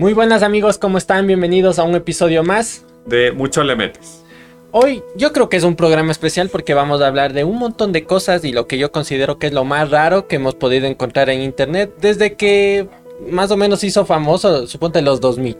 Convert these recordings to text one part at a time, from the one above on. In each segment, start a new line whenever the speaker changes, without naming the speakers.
Muy buenas amigos, ¿cómo están? Bienvenidos a un episodio más.
De Mucho le metes.
Hoy yo creo que es un programa especial porque vamos a hablar de un montón de cosas y lo que yo considero que es lo más raro que hemos podido encontrar en internet desde que más o menos hizo famoso, suponte los 2000.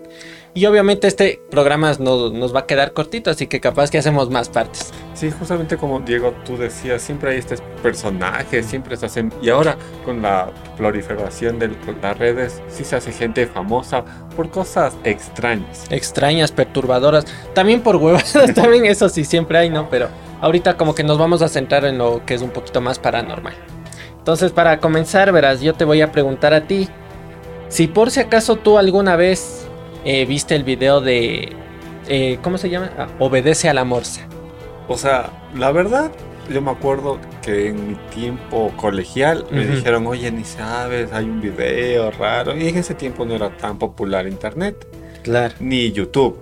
Y obviamente este programa nos va a quedar cortito, así que capaz que hacemos más partes.
Sí, justamente como Diego tú decías, siempre hay estos personajes, siempre se hacen... Y ahora con la proliferación de las redes, sí se hace gente famosa por cosas extrañas.
Extrañas, perturbadoras. También por huevas, también eso sí siempre hay, ¿no? Pero ahorita como que nos vamos a centrar en lo que es un poquito más paranormal. Entonces para comenzar, verás, yo te voy a preguntar a ti, si por si acaso tú alguna vez eh, viste el video de... Eh, ¿Cómo se llama? Ah, Obedece a la morsa.
O sea, la verdad, yo me acuerdo que en mi tiempo colegial me dijeron, oye, ni sabes, hay un video raro. Y en ese tiempo no era tan popular internet.
Claro.
Ni YouTube.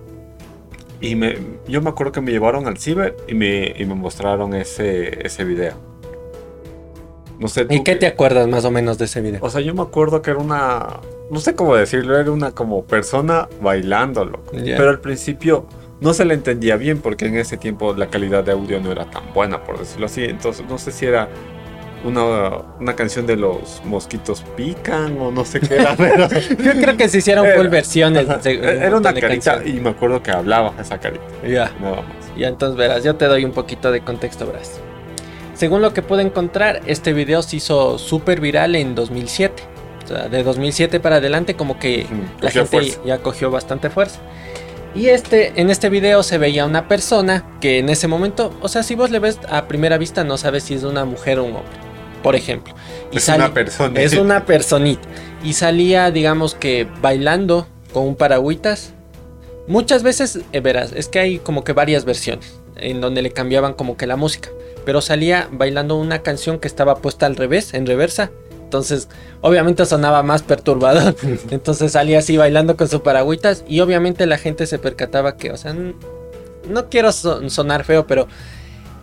Y me, yo me acuerdo que me llevaron al ciber y me, y me mostraron ese, ese video.
No sé. ¿Y qué te acuerdas más o menos de ese video?
O sea, yo me acuerdo que era una. No sé cómo decirlo, era una como persona bailándolo. Pero al principio no se le entendía bien porque en ese tiempo la calidad de audio no era tan buena, por decirlo así. Entonces, no sé si era una, una canción de los mosquitos pican o no sé qué era.
yo creo que se hicieron full versiones.
era una carita y me acuerdo que hablaba esa carita.
Ya. Nada más. Ya, entonces verás, yo te doy un poquito de contexto, verás. Según lo que pude encontrar, este video se hizo súper viral en 2007. O sea, de 2007 para adelante como que la gente ya cogió bastante fuerza. Y este, en este video se veía una persona que en ese momento, o sea, si vos le ves a primera vista no sabes si es una mujer o un hombre, por ejemplo.
es una persona.
Es una personita. Y salía, digamos que bailando con un paragüitas. Muchas veces, eh, verás, es que hay como que varias versiones en donde le cambiaban como que la música pero salía bailando una canción que estaba puesta al revés, en reversa. Entonces, obviamente sonaba más perturbador. Entonces salía así bailando con su paragüitas y obviamente la gente se percataba que, o sea, no quiero sonar feo, pero...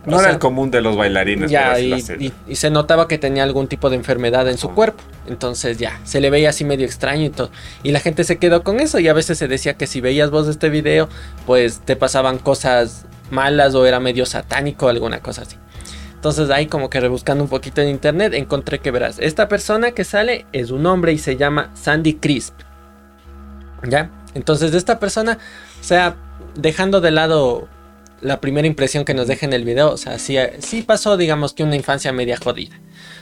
No era el común de los bailarines.
Ya, y, se notaba que tenía algún tipo de enfermedad en su cuerpo. Entonces ya, se le veía así medio extraño y todo. Y la gente se quedó con eso y a veces se decía que si veías vos este video, pues te pasaban cosas malas o era medio satánico o alguna cosa así. Entonces ahí como que rebuscando un poquito en internet encontré que verás, esta persona que sale es un hombre y se llama Sandy Crisp. ¿Ya? Entonces de esta persona, o sea, dejando de lado la primera impresión que nos deja en el video, o sea, sí, sí pasó digamos que una infancia media jodida.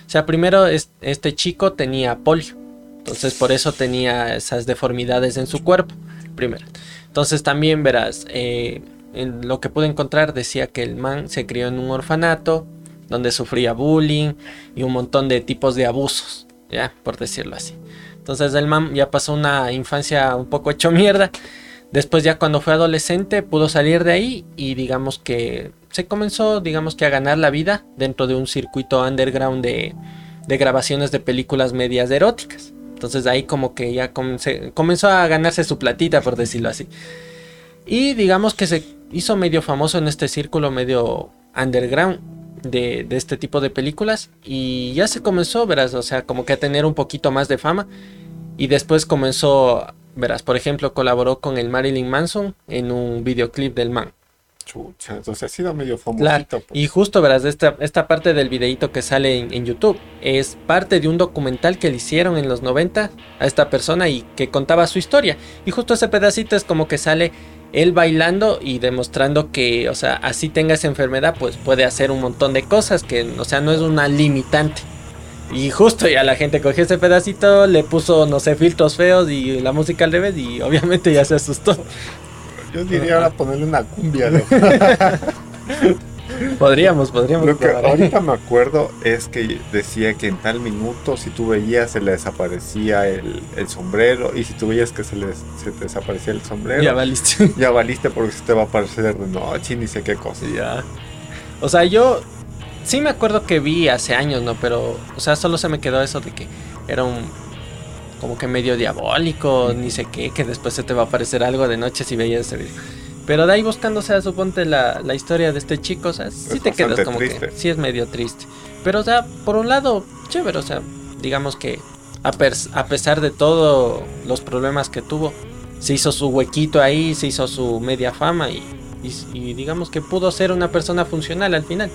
O sea, primero este chico tenía polio. Entonces por eso tenía esas deformidades en su cuerpo. Primero. Entonces también verás, eh, en lo que pude encontrar decía que el man se crió en un orfanato donde sufría bullying y un montón de tipos de abusos, ya, por decirlo así. Entonces el man ya pasó una infancia un poco hecho mierda. Después ya cuando fue adolescente pudo salir de ahí y digamos que se comenzó digamos que a ganar la vida dentro de un circuito underground de, grabaciones de películas medias eróticas. Entonces ahí como que ya comenzó a ganarse su platita por decirlo así. Y digamos que se hizo medio famoso en este círculo medio underground de, este tipo de películas y ya se comenzó, verás, o sea, como que a tener un poquito más de fama y después comenzó, verás, por ejemplo, colaboró con el Marilyn Manson en un videoclip del man.
Chucha, entonces ha sido medio famosito.
Pues. Y justo, verás, esta, esta parte del videito que sale en, en, YouTube es parte de un documental que le hicieron en los 90 a esta persona y que contaba su historia. Y justo ese pedacito es como que sale él bailando y demostrando que, o sea, así tenga esa enfermedad, pues puede hacer un montón de cosas que, o sea, no es una limitante. Y justo ya la gente cogió ese pedacito, le puso, no sé, filtros feos y la música al revés y obviamente ya se asustó.
Yo diría ahora ponerle una cumbia, ¿no?
Podríamos, podríamos.
Lo que ahorita me acuerdo es que decía que en tal minuto, si tú veías, se le desaparecía el, sombrero. Y si tú veías que se le desaparecía el sombrero,
ya valiste.
Ya valiste porque se te va a aparecer de noche, ni sé qué cosa.
Ya. O sea, yo sí me acuerdo que vi hace años, ¿no? Pero, o sea, solo se me quedó eso de que era un. como que medio diabólico, ni sé qué, que después se te va a aparecer algo de noche si veías ese video. Pero de ahí buscando, o sea, suponte la, la historia de este chico, o sea, sí te quedas como que sí es medio triste. Pero, o sea, por un lado, chévere, o sea, digamos que a, a pesar de todos los problemas que tuvo, se hizo su huequito ahí, se hizo su media fama y, y, digamos que pudo ser una persona funcional al final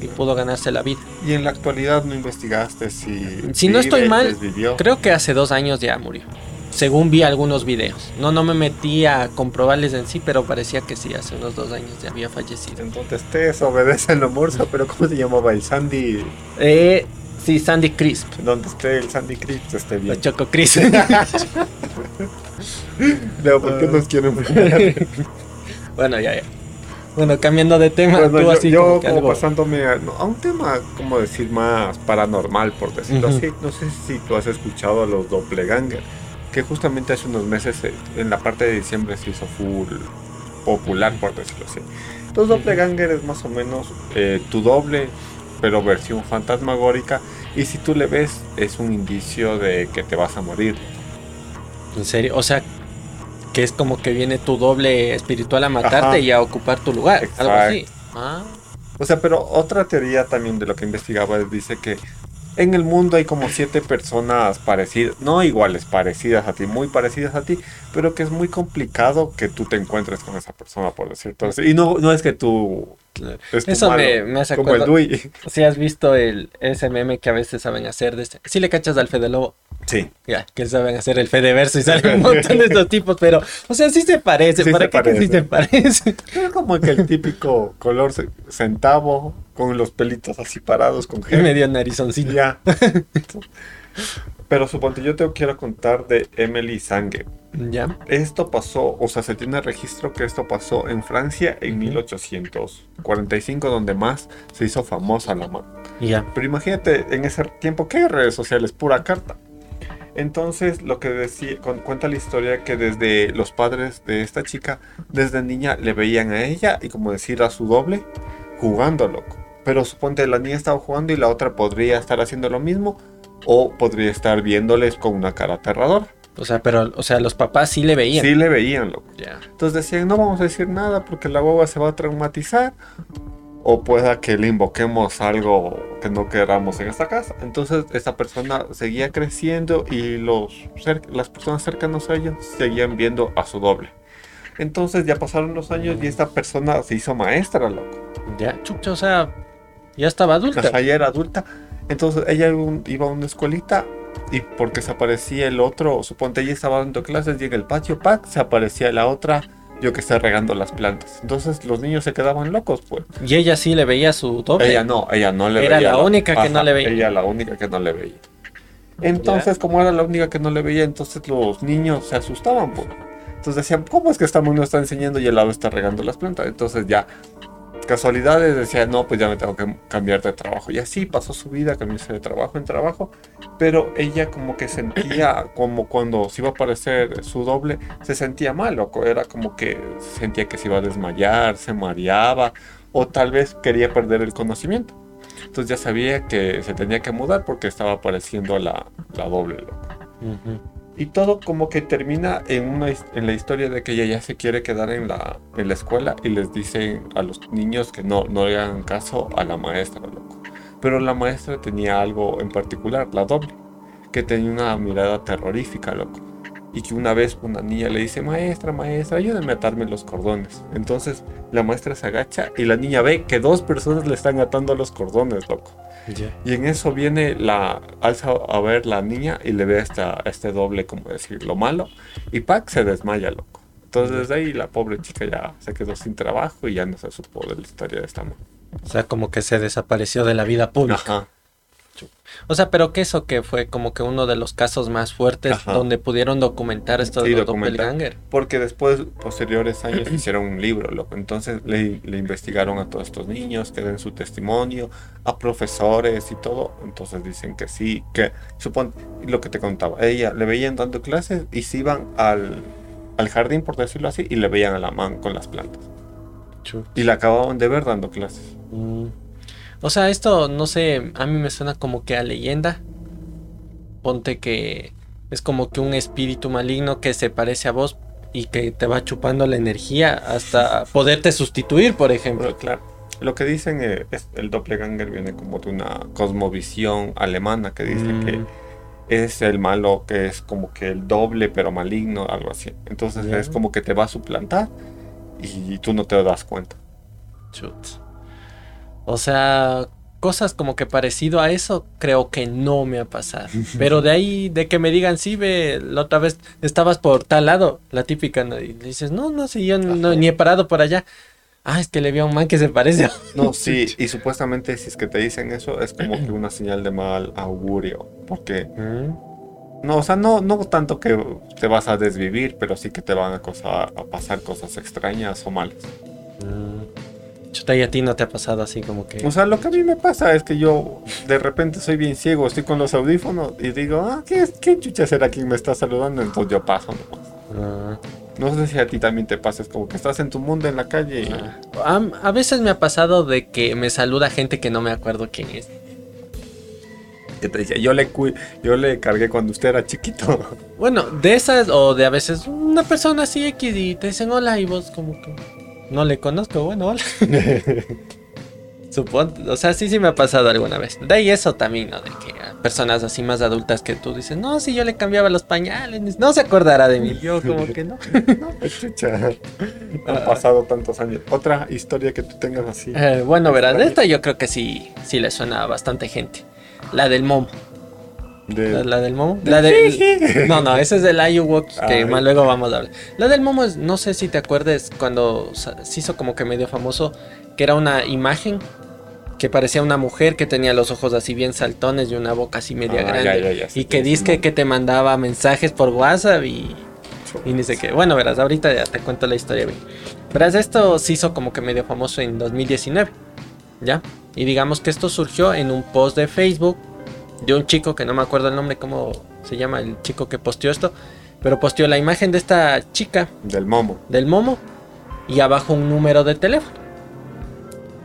y pudo ganarse la vida.
¿Y en la actualidad no investigaste si...
Si no estoy mal, creo que hace dos años ya murió. Según vi algunos videos. No, no me metí a comprobarles en sí, pero parecía que sí, hace unos dos años ya había fallecido.
Entonces te obedece el morsa, pero ¿cómo se llamaba el Sandy?
Eh, sí, Sandy Crisp.
Donde esté el Sandy Crisp esté bien.
El Choco Crisp.
no, ¿por qué nos quieren
Bueno, ya, ya. Bueno, cambiando de tema,
tú así yo, como, pasándome a, un tema, como decir, más paranormal, por decirlo así. No sé si tú has escuchado a los doppelganger que justamente hace unos meses eh, en la parte de diciembre se hizo full popular, por decirlo así. Entonces, Doppelganger es más o menos eh, tu doble, pero versión fantasmagórica. Y si tú le ves, es un indicio de que te vas a morir.
¿En serio? O sea, que es como que viene tu doble espiritual a matarte y a ocupar tu lugar. Algo así. Ah.
O sea, pero otra teoría también de lo que investigaba dice que en el mundo hay como siete personas parecidas, no iguales, parecidas a ti, muy parecidas a ti, pero que es muy complicado que tú te encuentres con esa persona, por decirlo así. Y no, no es que tú...
Eso me, me hace Como el Dui. Si has visto el, meme que a veces saben hacer, de este, si le cachas al Fede Lobo.
Sí.
Ya, que saben hacer el Fede Verso y salen un montón de estos tipos, pero, o sea, sí se parece. ¿Para qué que sí se parece?
Es como que el típico color centavo, con los pelitos así parados, con
gel. medio narizoncillo.
Ya. Pero suponte, yo te quiero contar de Emily Sangue.
Ya.
Esto pasó, o sea, se tiene registro que esto pasó en Francia en 1845, donde más se hizo famosa la mano.
Ya.
Pero imagínate, en ese tiempo, ¿qué redes sociales? Pura carta. Entonces, lo que decía, cuenta la historia que desde los padres de esta chica, desde niña le veían a ella y como decir a su doble, jugando, loco. Pero suponte la niña estaba jugando y la otra podría estar haciendo lo mismo o podría estar viéndoles con una cara aterradora.
O sea, pero, o sea, los papás sí le veían.
Sí le veían, loco. Entonces decían, no vamos a decir nada porque la boba se va a traumatizar. O pueda que le invoquemos algo que no queramos en esta casa. Entonces esta persona seguía creciendo y los las personas cercanas a ella seguían viendo a su doble. Entonces ya pasaron los años y esta persona se hizo maestra, loco.
Ya, chucha, o sea, ya estaba adulta.
O ya era adulta. Entonces ella iba a una escuelita y porque se aparecía el otro, suponte ella estaba dando clases y en el patio pack se aparecía la otra, yo que está regando las plantas. Entonces los niños se quedaban locos, pues.
¿Y ella sí le veía su doble?
Ella no, ella no le
veía. Era la única que no le veía.
Ella la única que no le veía. Entonces, como era la única que no le veía, entonces los niños se asustaban, pues. Entonces decían, ¿cómo es que esta mundo está enseñando y el lado está regando las plantas? Entonces ya casualidades decía, no, pues ya me tengo que cambiar de trabajo. Y así pasó su vida, cambiarse de trabajo en trabajo. Pero ella como que sentía, como cuando se iba a aparecer su doble, se sentía mal, loco. Era como que sentía que se iba a desmayar, se mareaba, o tal vez quería perder el conocimiento. Entonces ya sabía que se tenía que mudar porque estaba apareciendo la, la doble, loco. Y todo como que termina en, una, en la historia de que ella ya se quiere quedar en la, en la escuela y les dicen a los niños que no, no le hagan caso a la maestra, loco. Pero la maestra tenía algo en particular, la doble, que tenía una mirada terrorífica, loco. Y que una vez una niña le dice, maestra, maestra, ayúdame a atarme los cordones. Entonces la maestra se agacha y la niña ve que dos personas le están atando los cordones, loco. Y en eso viene la, alza a ver la niña y le ve esta, este doble, como decir, lo malo. Y Pac se desmaya, loco. Entonces desde ahí la pobre chica ya se quedó sin trabajo y ya no se supo de la historia de esta mujer.
O sea, como que se desapareció de la vida pública. Ajá. O sea, pero que eso que fue como que uno de los casos más fuertes donde pudieron documentar esto de documentar,
Porque después, posteriores años, hicieron un libro, loco. Entonces le, investigaron a todos estos niños, que den su testimonio, a profesores y todo. Entonces dicen que sí, que supone lo que te contaba. Ella le veían dando clases y se iban al, al jardín, por decirlo así, y le veían a la mano con las plantas. Y la acababan de ver dando clases.
Mm. O sea, esto, no sé, a mí me suena como que a leyenda. Ponte que es como que un espíritu maligno que se parece a vos y que te va chupando la energía hasta poderte sustituir, por ejemplo.
claro. Lo que dicen es el doppelganger viene como de una cosmovisión alemana que dice que mm. es el malo que es como que el doble pero maligno, algo así. Entonces es como que te va a suplantar y tú no te das cuenta.
Chut. O sea, cosas como que parecido a eso, creo que no me ha pasado. Pero de ahí, de que me digan, sí, ve, la otra vez estabas por tal lado, la típica, y dices, no, no sé, yo ni he parado por allá. Ah, es que le vi a un man que se parece.
No, sí, y supuestamente si es que te dicen eso, es como que una señal de mal augurio, porque... Mm. No, o sea, no, no tanto que te vas a desvivir, pero sí que te van a, a pasar cosas extrañas o malas.
Mm. Chuta, y a ti no te ha pasado así como que.
O sea, lo que a mí me pasa es que yo de repente soy bien ciego, estoy con los audífonos y digo, ah, ¿qué, qué chucha será quien me está saludando? Entonces yo paso ah. No sé si a ti también te pasa, es como que estás en tu mundo en la calle. Y...
Ah. a veces me ha pasado de que me saluda gente que no me acuerdo quién es
que te decía, yo le, yo le cargué cuando usted era chiquito.
Bueno, de esas o de a veces una persona así X y te dicen hola y vos como que no le conozco, bueno, hola. Supongo, o sea, sí, sí me ha pasado alguna vez. De ahí eso también, ¿no? De que personas así más adultas que tú dices, no, si yo le cambiaba los pañales, no se acordará de mí. Yo como que no. no, chucha.
Han ah. pasado tantos años. Otra historia que tú tengas así.
Eh, bueno, verás, esta yo creo que sí, sí le suena a bastante gente. La del Momo. ¿La, del Momo? La del... No, no, ese es del Iowok que más luego vamos a hablar. La del Momo es, no sé si te acuerdes cuando se hizo como que medio famoso, que era una imagen que parecía una mujer que tenía los ojos así bien saltones y una boca así media ah, grande. y que dice que te mandaba mensajes por WhatsApp y, y ni sé qué. Bueno, verás, ahorita ya te cuento la historia bien. Verás, esto se hizo como que medio famoso en 2019. ¿Ya? Y digamos que esto surgió en un post de Facebook de un chico que no me acuerdo el nombre, cómo se llama el chico que posteó esto, pero posteó la imagen de esta chica.
Del momo.
Del momo. Y abajo un número de teléfono.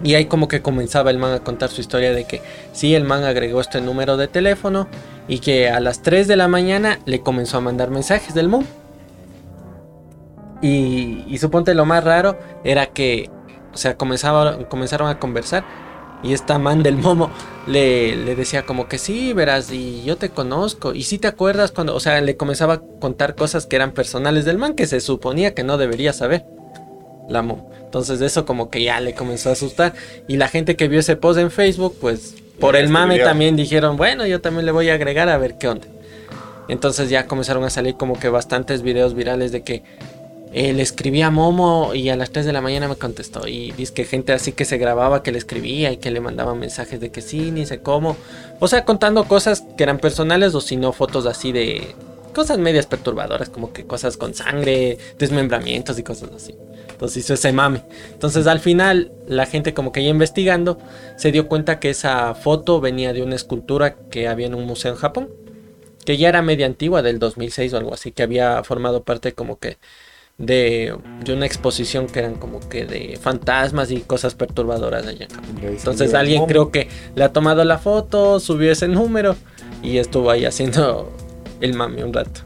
Y ahí como que comenzaba el man a contar su historia de que sí, el man agregó este número de teléfono y que a las 3 de la mañana le comenzó a mandar mensajes del momo. Y, y suponte lo más raro era que, o sea, comenzaron a conversar y esta man del momo le, le, decía como que sí, verás, y yo te conozco. Y si te acuerdas cuando, o sea, le comenzaba a contar cosas que eran personales del man que se suponía que no debería saber. La momo. Entonces eso como que ya le comenzó a asustar. Y la gente que vio ese post en Facebook, pues por el mame también dijeron, bueno, yo también le voy a agregar a ver qué onda. Entonces ya comenzaron a salir como que bastantes videos virales de que eh, le escribí a Momo y a las 3 de la mañana me contestó. Y dice que gente así que se grababa que le escribía y que le mandaba mensajes de que sí, ni sé cómo. O sea, contando cosas que eran personales o si no fotos así de cosas medias perturbadoras, como que cosas con sangre, desmembramientos y cosas así. Entonces hizo ese mame. Entonces al final la gente como que ya investigando se dio cuenta que esa foto venía de una escultura que había en un museo en Japón. Que ya era media antigua, del 2006 o algo así, que había formado parte como que de, una exposición que eran como que de fantasmas y cosas perturbadoras allá. Entonces alguien creo que le ha tomado la foto, subió ese número y estuvo ahí haciendo el mami un rato.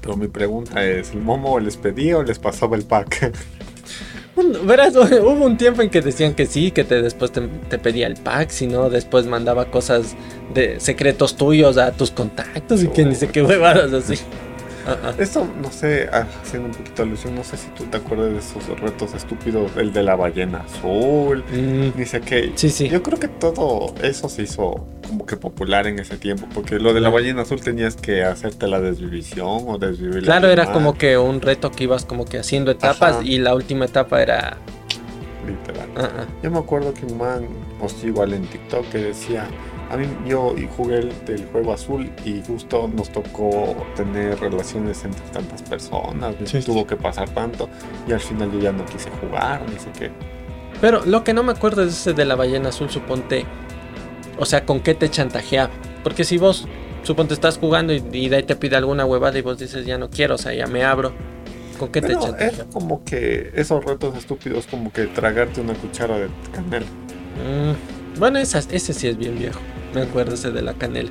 Pero mi pregunta es, ¿el momo les pedía o les pasaba el pack?
verás, hubo un tiempo en que decían que sí, que te, después te, pedía el pack, si no, después mandaba cosas de secretos tuyos a tus contactos y que ni sé qué huevadas así.
Esto, no sé, ah, haciendo un poquito de alusión, no sé si tú te acuerdas de esos retos estúpidos, el de la ballena azul, mm. dice que
sí, sí.
yo creo que todo eso se hizo como que popular en ese tiempo, porque lo de la ballena azul tenías que hacerte la desvivisión o desvivir
Claro, era como que un reto que ibas como que haciendo etapas y la última etapa era...
Literal. Yo me acuerdo que un man postó igual en TikTok que decía a mí yo jugué el del juego azul y justo nos tocó tener relaciones entre tantas personas, tuvo que pasar tanto y al final yo ya no quise jugar, ni sé qué.
Pero lo que no me acuerdo es ese de la ballena azul, suponte, o sea, con qué te chantajeaba. Porque si vos, suponte, estás jugando y, de ahí te pide alguna huevada y vos dices, ya no quiero, o sea, ya me abro. ¿Con qué te chantajeaba?
Es como que esos retos estúpidos, como que tragarte una cuchara de canela.
Mm, bueno, ese sí es bien viejo. Me acuerdo ese de la canela.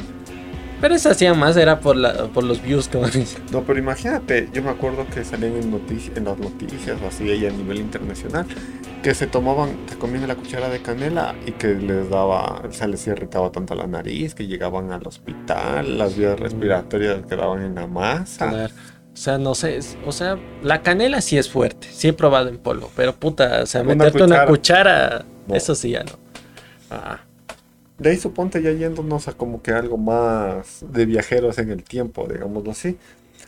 Pero eso hacían más, era por, la, por los views, como
No, pero imagínate, yo me acuerdo que salían en, en las noticias o así, ahí a nivel internacional, que se tomaban, se comían la cuchara de canela y que les daba, o sea, les irritaba tanto la nariz que llegaban al hospital, las vías respiratorias quedaban en la masa.
O sea, no sé, o sea, la canela sí es fuerte, sí he probado en polvo, pero puta, o sea, meterte una cuchara, eso sí ya no.
Ah. De ahí suponte ya yéndonos a como que algo más de viajeros en el tiempo, digámoslo así.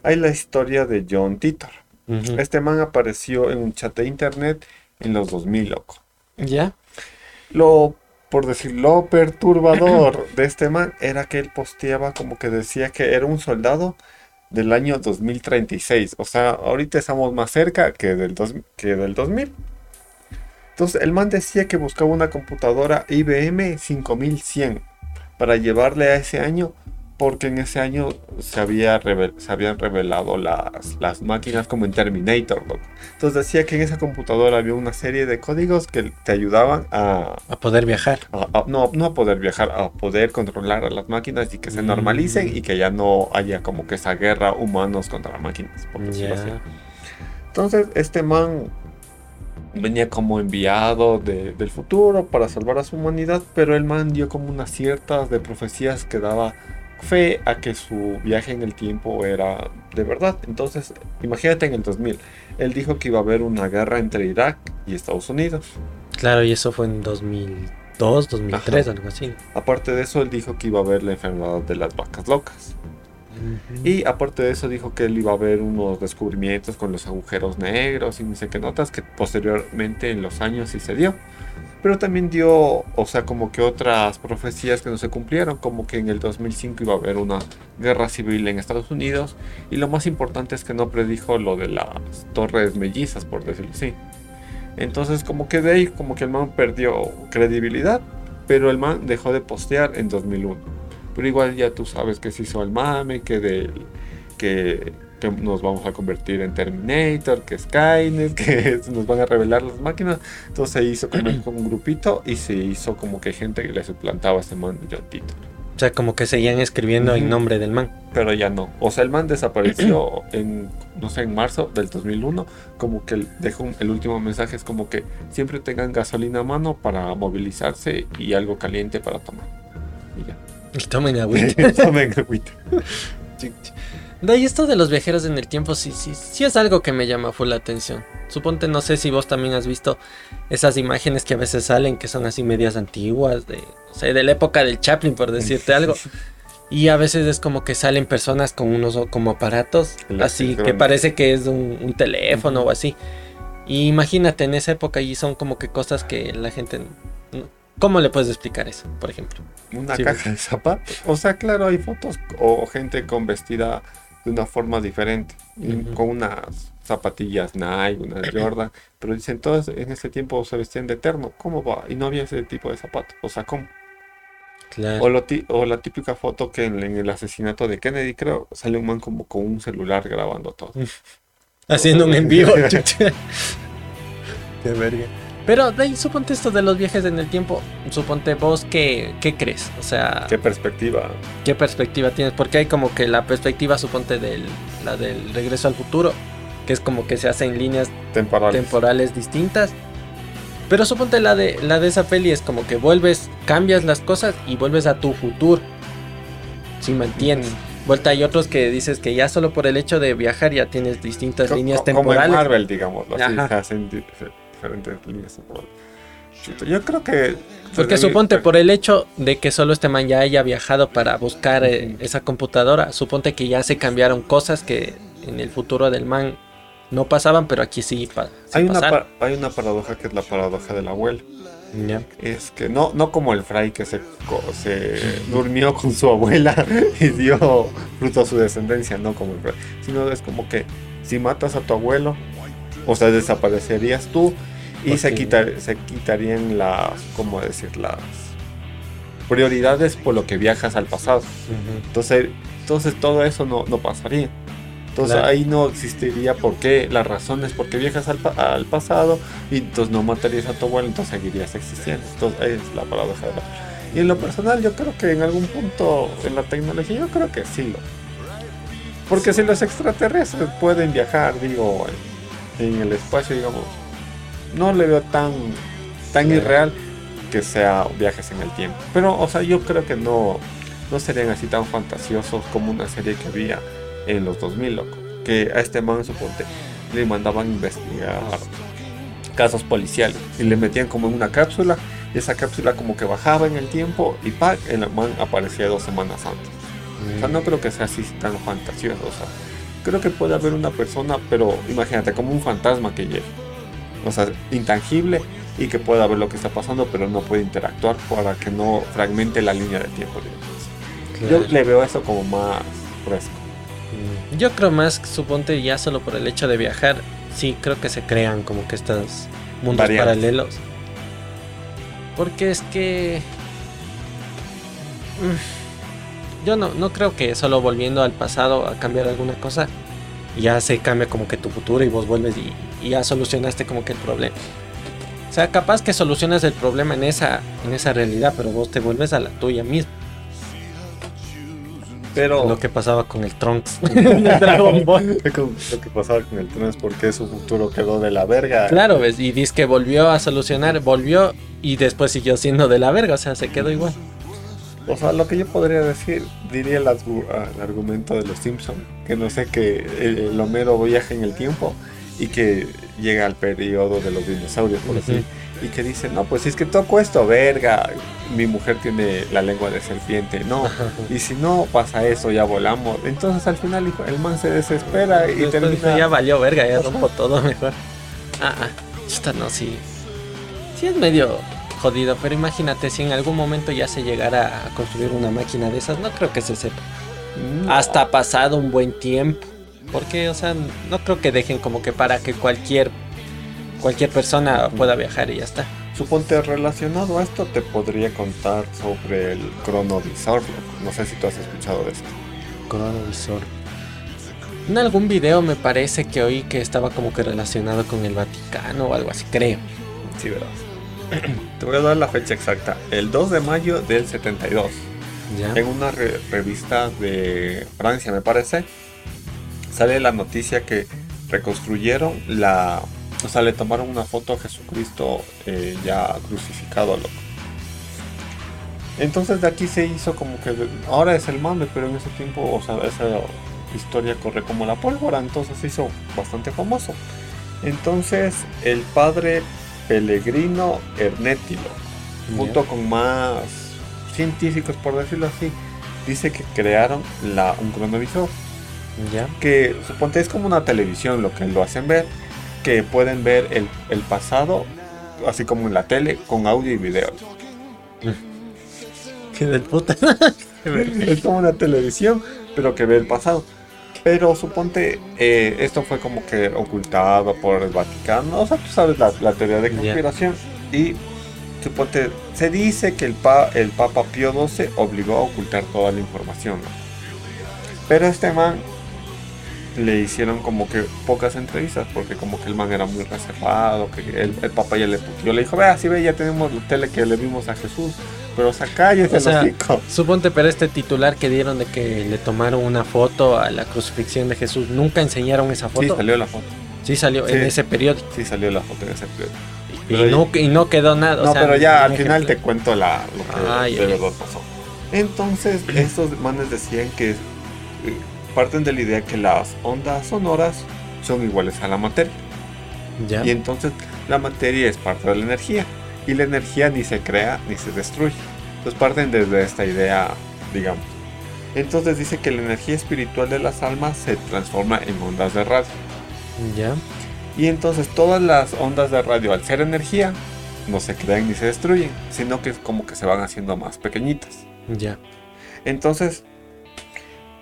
Hay la historia de John Titor. Este man apareció en un chat de internet en los 2000, loco.
¿Ya?
Lo, por decirlo, perturbador de este man era que él posteaba como que decía que era un soldado del año 2036. O sea, ahorita estamos más cerca que del, que del 2000. Entonces, el man decía que buscaba una computadora IBM 5100 para llevarle a ese año porque en ese año se, había se habían revelado las, las, máquinas como en Terminator. Entonces decía que en esa computadora había una serie de códigos que te ayudaban a...
A poder viajar.
no, no a poder viajar, a poder controlar a las máquinas y que se normalicen y que ya no haya como que esa guerra humanos contra máquinas, por decirlo así. Entonces este man venía como enviado del futuro para salvar a su humanidad, pero el man dio como unas ciertas de profecías que daba fe a que su viaje en el tiempo era de verdad. Entonces, imagínate en el 2000, él dijo que iba a haber una guerra entre Irak y Estados Unidos.
Claro, y eso fue en 2002, 2003, algo así.
Aparte de eso, él dijo que iba a haber la enfermedad de las vacas locas. Y aparte de eso dijo que él iba a haber unos descubrimientos con los agujeros negros y no sé qué notas que posteriormente en los años sí se dio pero también dio, o sea, como que otras profecías que no se cumplieron, como que en el 2005 iba a haber una guerra civil en Estados Unidos, y lo más importante es que no predijo lo de las torres mellizas, por decirlo así. Entonces, como que de ahí, como que el man perdió credibilidad, pero el man dejó de postear en 2001. Pero igual ya tú sabes que se hizo el mame, que del que que nos vamos a convertir en Terminator, que Skynet, que nos van a revelar las máquinas. Entonces se hizo como un grupito y se hizo como que gente que le suplantaba a este man John Titor.
O sea, como que seguían escribiendo en nombre del man.
Pero ya no. O sea, el man desapareció en, no sé, en marzo del 2001. Como que dejó el último mensaje es como que siempre tengan gasolina a mano para movilizarse y algo caliente para tomar. Y ya.
Y tomen agüita. tomen agüita. De ahí esto de los viajeros en el tiempo sí, sí, sí es algo que me llama full la atención. Suponte, no sé si vos también has visto esas imágenes que a veces salen que son así medias antiguas, de, de la época del Chaplin, por decirte algo. Y a veces es como que salen personas con unos como aparatos, así que parece que es un, teléfono o así. Y imagínate en esa época y son como que cosas que la gente... ¿Cómo le puedes explicar eso, por ejemplo?
Una caja de zapatos. O sea, claro, hay fotos o gente con vestida de una forma diferente, con unas zapatillas Nike, unas Jordan, pero dicen todos en ese tiempo se vestían de eterno, ¿cómo va? Y no había ese tipo de zapatos, o sea, ¿cómo? O, o, la típica foto que en, el asesinato de Kennedy, creo, sale un man como con un celular grabando todo.
Haciendo un en vivo. Qué verga. Pero de ahí suponte esto de los viajes en el tiempo, suponte vos qué, qué crees, o sea...
¿Qué perspectiva?
¿Qué perspectiva tienes? Porque hay como que la perspectiva, suponte, del, la del regreso al futuro, que es como que se hace en líneas temporales, distintas. Pero suponte la de, la de esa peli es como que vuelves, cambias las cosas y vuelves a tu futuro. Si me entiendes. Vuelta hay otros que dices que ya solo por el hecho de viajar ya tienes distintas líneas temporales. Como en
Marvel, digamos. Así, yo creo que.
Porque suponte, por el hecho de que solo este man ya haya viajado para buscar eh, esa computadora, suponte que ya se cambiaron cosas que en el futuro del man no pasaban, pero aquí sí,
hay, una hay una paradoja que es la paradoja del abuelo. Es que no, no como el Fray que se, se durmió con su abuela y dio fruto a su descendencia, no como el Fray, sino es como que si matas a tu abuelo, o sea, desaparecerías tú y se, quitar, se quitarían las, ¿cómo decir? Las prioridades por lo que viajas al pasado. entonces, entonces todo eso no, no pasaría. Entonces ahí no existiría por qué, las razones por qué viajas al, al, pasado y entonces no matarías a tu abuelo, entonces seguirías existiendo. Entonces es la paradoja de la... Y en lo personal yo creo que en algún punto en la tecnología yo creo que sí lo. Porque si los extraterrestres pueden viajar, digo, en, el espacio, digamos, no le veo tan, tan irreal que sea viajes en el tiempo. Pero, o sea, yo creo que no, no serían así tan fantasiosos como una serie que había en los 2000, loco. Que a este man, suponte, le mandaban investigar casos policiales y le metían como en una cápsula y esa cápsula como que bajaba en el tiempo y ¡pac! el man aparecía dos semanas antes. O sea, no creo que sea así tan fantasioso. O sea, creo que puede haber una persona, pero imagínate, como un fantasma que llegue. O sea, intangible y que pueda ver lo que está pasando, pero no puede interactuar para que no fragmente la línea de tiempo. Yo le veo eso como más fresco.
Mm. Yo creo más, suponte ya solo por el hecho de viajar, sí creo que se crean como que estos mundos paralelos. Porque es que... Mm, yo no, no creo que solo volviendo al pasado a cambiar alguna cosa, ya se cambia como que tu futuro y vos vuelves y, y ya solucionaste como que el problema. O sea, capaz que solucionas el problema en esa, en esa realidad, pero vos te vuelves a la tuya misma. Pero lo que pasaba con el Trunks
Dragon Ball. lo que pasaba con el Trunks porque su futuro quedó de la verga.
Claro, ves, y dice que volvió a solucionar, volvió y después siguió siendo de la verga, o sea, se quedó igual.
O sea, lo que yo podría decir, diría el, argumento de los Simpsons, que no sé que el, Homero viaja en el tiempo y que llega al periodo de los dinosaurios, por así y que dice, no, pues es que toco esto, verga, mi mujer tiene la lengua de serpiente, no, y si no pasa eso, ya volamos. Entonces al final el man se desespera y termina...
Ya valió verga, ya rompo todo mejor. Ah, ah, esta no, sí. Sí es medio jodido, pero imagínate si en algún momento ya se llegara a construir una máquina de esas, no creo que se sepa. Hasta pasado un buen tiempo. Porque, o sea, no creo que dejen como que para que cualquier cualquier persona pueda viajar y ya está.
Suponte relacionado a esto te podría contar sobre el cronovisor. No sé si tú has escuchado de esto.
Cronovisor. En algún video me parece que oí que estaba como que relacionado con el Vaticano o algo así, creo.
Sí, verdad. Te voy a dar la fecha exacta. El 2 de mayo del 72. ¿Ya? En una revista de Francia, me parece, sale la noticia que reconstruyeron la o sea, le tomaron una foto a Jesucristo eh, ya crucificado, loco. Entonces de aquí se hizo como que ahora es el mame, pero en ese tiempo, o sea, esa historia corre como la pólvora, entonces se hizo bastante famoso. Entonces el padre Pellegrino Ernetti, junto con más científicos, por decirlo así, dice que crearon la, un cronovisor. ¿Ya? Que suponte es como una televisión lo que lo hacen ver que pueden ver el, pasado, así como en la tele, con audio y video.
Que del puta.
es como una televisión, pero que ve el pasado. Pero suponte, eh, esto fue como que ocultado por el Vaticano. O sea, tú sabes la, teoría de conspiración. Y suponte, se dice que el, pa, el Papa Pío XII obligó a ocultar toda la información. Pero este man le hicieron como que pocas entrevistas porque como que el man era muy reservado, que el, papá ya le yo le dijo, vea, sí ve, ya tenemos la tele que le vimos a Jesús, pero saca y o sea,
Suponte, pero este titular que dieron de que le tomaron una foto a la crucifixión de Jesús, nunca enseñaron esa foto.
Sí, salió la foto.
Sí, salió en ese periódico.
Sí, salió la foto en ese periódico.
Y, no, y no quedó nada.
No, pero ya al final te cuento la, lo que de verdad pasó. Entonces, estos manes decían que parten de la idea que las ondas sonoras son iguales a la materia. Y entonces la materia es parte de la energía. Y la energía ni se crea ni se destruye. Entonces parten desde esta idea, digamos. Entonces dice que la energía espiritual de las almas se transforma en ondas de radio.
Ya.
Y entonces todas las ondas de radio, al ser energía, no se crean ni se destruyen, sino que es como que se van haciendo más pequeñitas.
Ya.
Entonces,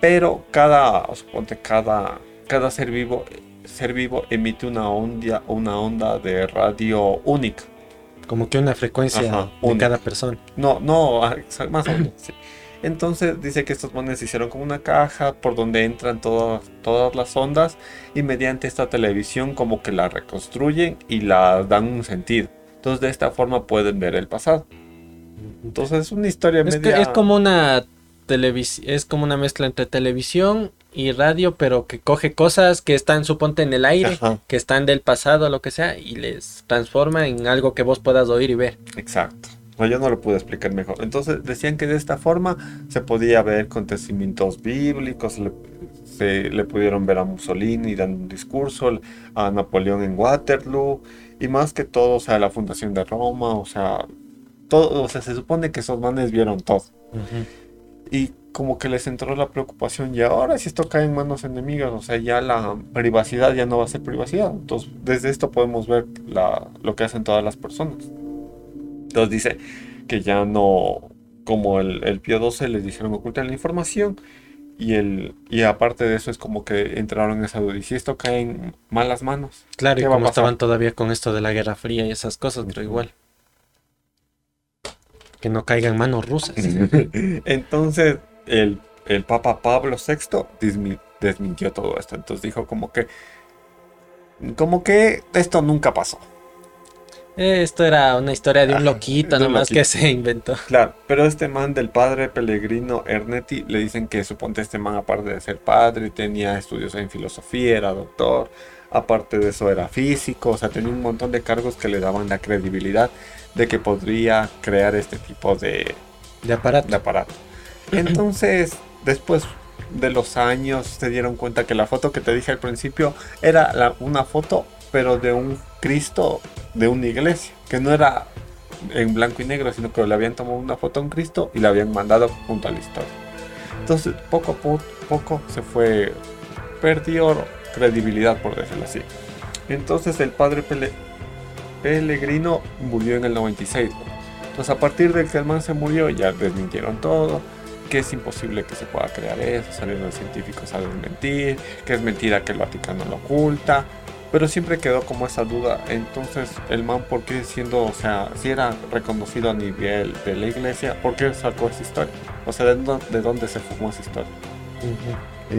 pero cada, suponte, cada, cada ser vivo, ser vivo emite una onda, una onda de radio única.
Como que una frecuencia de cada persona.
No, no, ah, más o menos. Entonces dice que estos manes hicieron como una caja por donde entran todas, todas las ondas y mediante esta televisión como que la reconstruyen y la dan un sentido. Entonces de esta forma pueden ver el pasado. Entonces es una historia
es
media...
es como una es como una mezcla entre televisión y radio, pero que coge cosas que están, suponte, en el aire, que están del pasado, lo que sea, y les transforma en algo que vos puedas oír y ver.
Exacto. No, yo no lo pude explicar mejor. Entonces decían que de esta forma se podía ver acontecimientos bíblicos, se le pudieron ver a Mussolini dando un discurso, a Napoleón en Waterloo, y más que todo, o sea, la fundación de Roma, o sea, todo, o sea, se supone que esos manes vieron todo. Y como que les entró la preocupación, y ahora si esto cae en manos enemigas, o sea, ya la privacidad ya no va a ser privacidad. Entonces, desde esto podemos ver la, lo que hacen todas las personas. Entonces dice que ya no, como el, el Pío XII les dijeron ocultar la información, y, el, y aparte de eso es como que entraron en esa duda. ¿Y si esto cae en malas manos?
Claro, y como estaban todavía con esto de la Guerra Fría y esas cosas, pero igual. Que no caiga en manos rusas.
Entonces, el, el Papa Pablo VI desmintió todo esto. Entonces dijo como que, como que esto nunca pasó.
Esto era una historia de un loquito nomás que se inventó.
Claro, pero este man del padre Pellegrino Ernetti le dicen que suponte este man aparte de ser padre tenía estudios en filosofía, era doctor, aparte de eso era físico, o sea, tenía un montón de cargos que le daban la credibilidad de que podría crear este tipo de,
de aparato.
De aparato. Entonces, después de los años se dieron cuenta que la foto que te dije al principio era una foto pero de un Cristo de una iglesia, que no era en blanco y negro, sino que le habían tomado una foto a un Cristo y la habían mandado junto a la historia. Entonces, poco a poco, se fue, perdió credibilidad, por decirlo así. Entonces, el padre Pele, Pellegrino murió en el 96. Entonces, a partir de que el man se murió, ya desmintieron todo que es imposible que se pueda crear eso, salieron los científicos a desmentir, que es mentira que el Vaticano lo oculta, pero siempre quedó como esa duda. Entonces, el man, ¿por qué siendo, o sea, si era reconocido a nivel de la iglesia, ¿por qué sacó esa historia? O sea, ¿de, dónde, se fumó esa historia?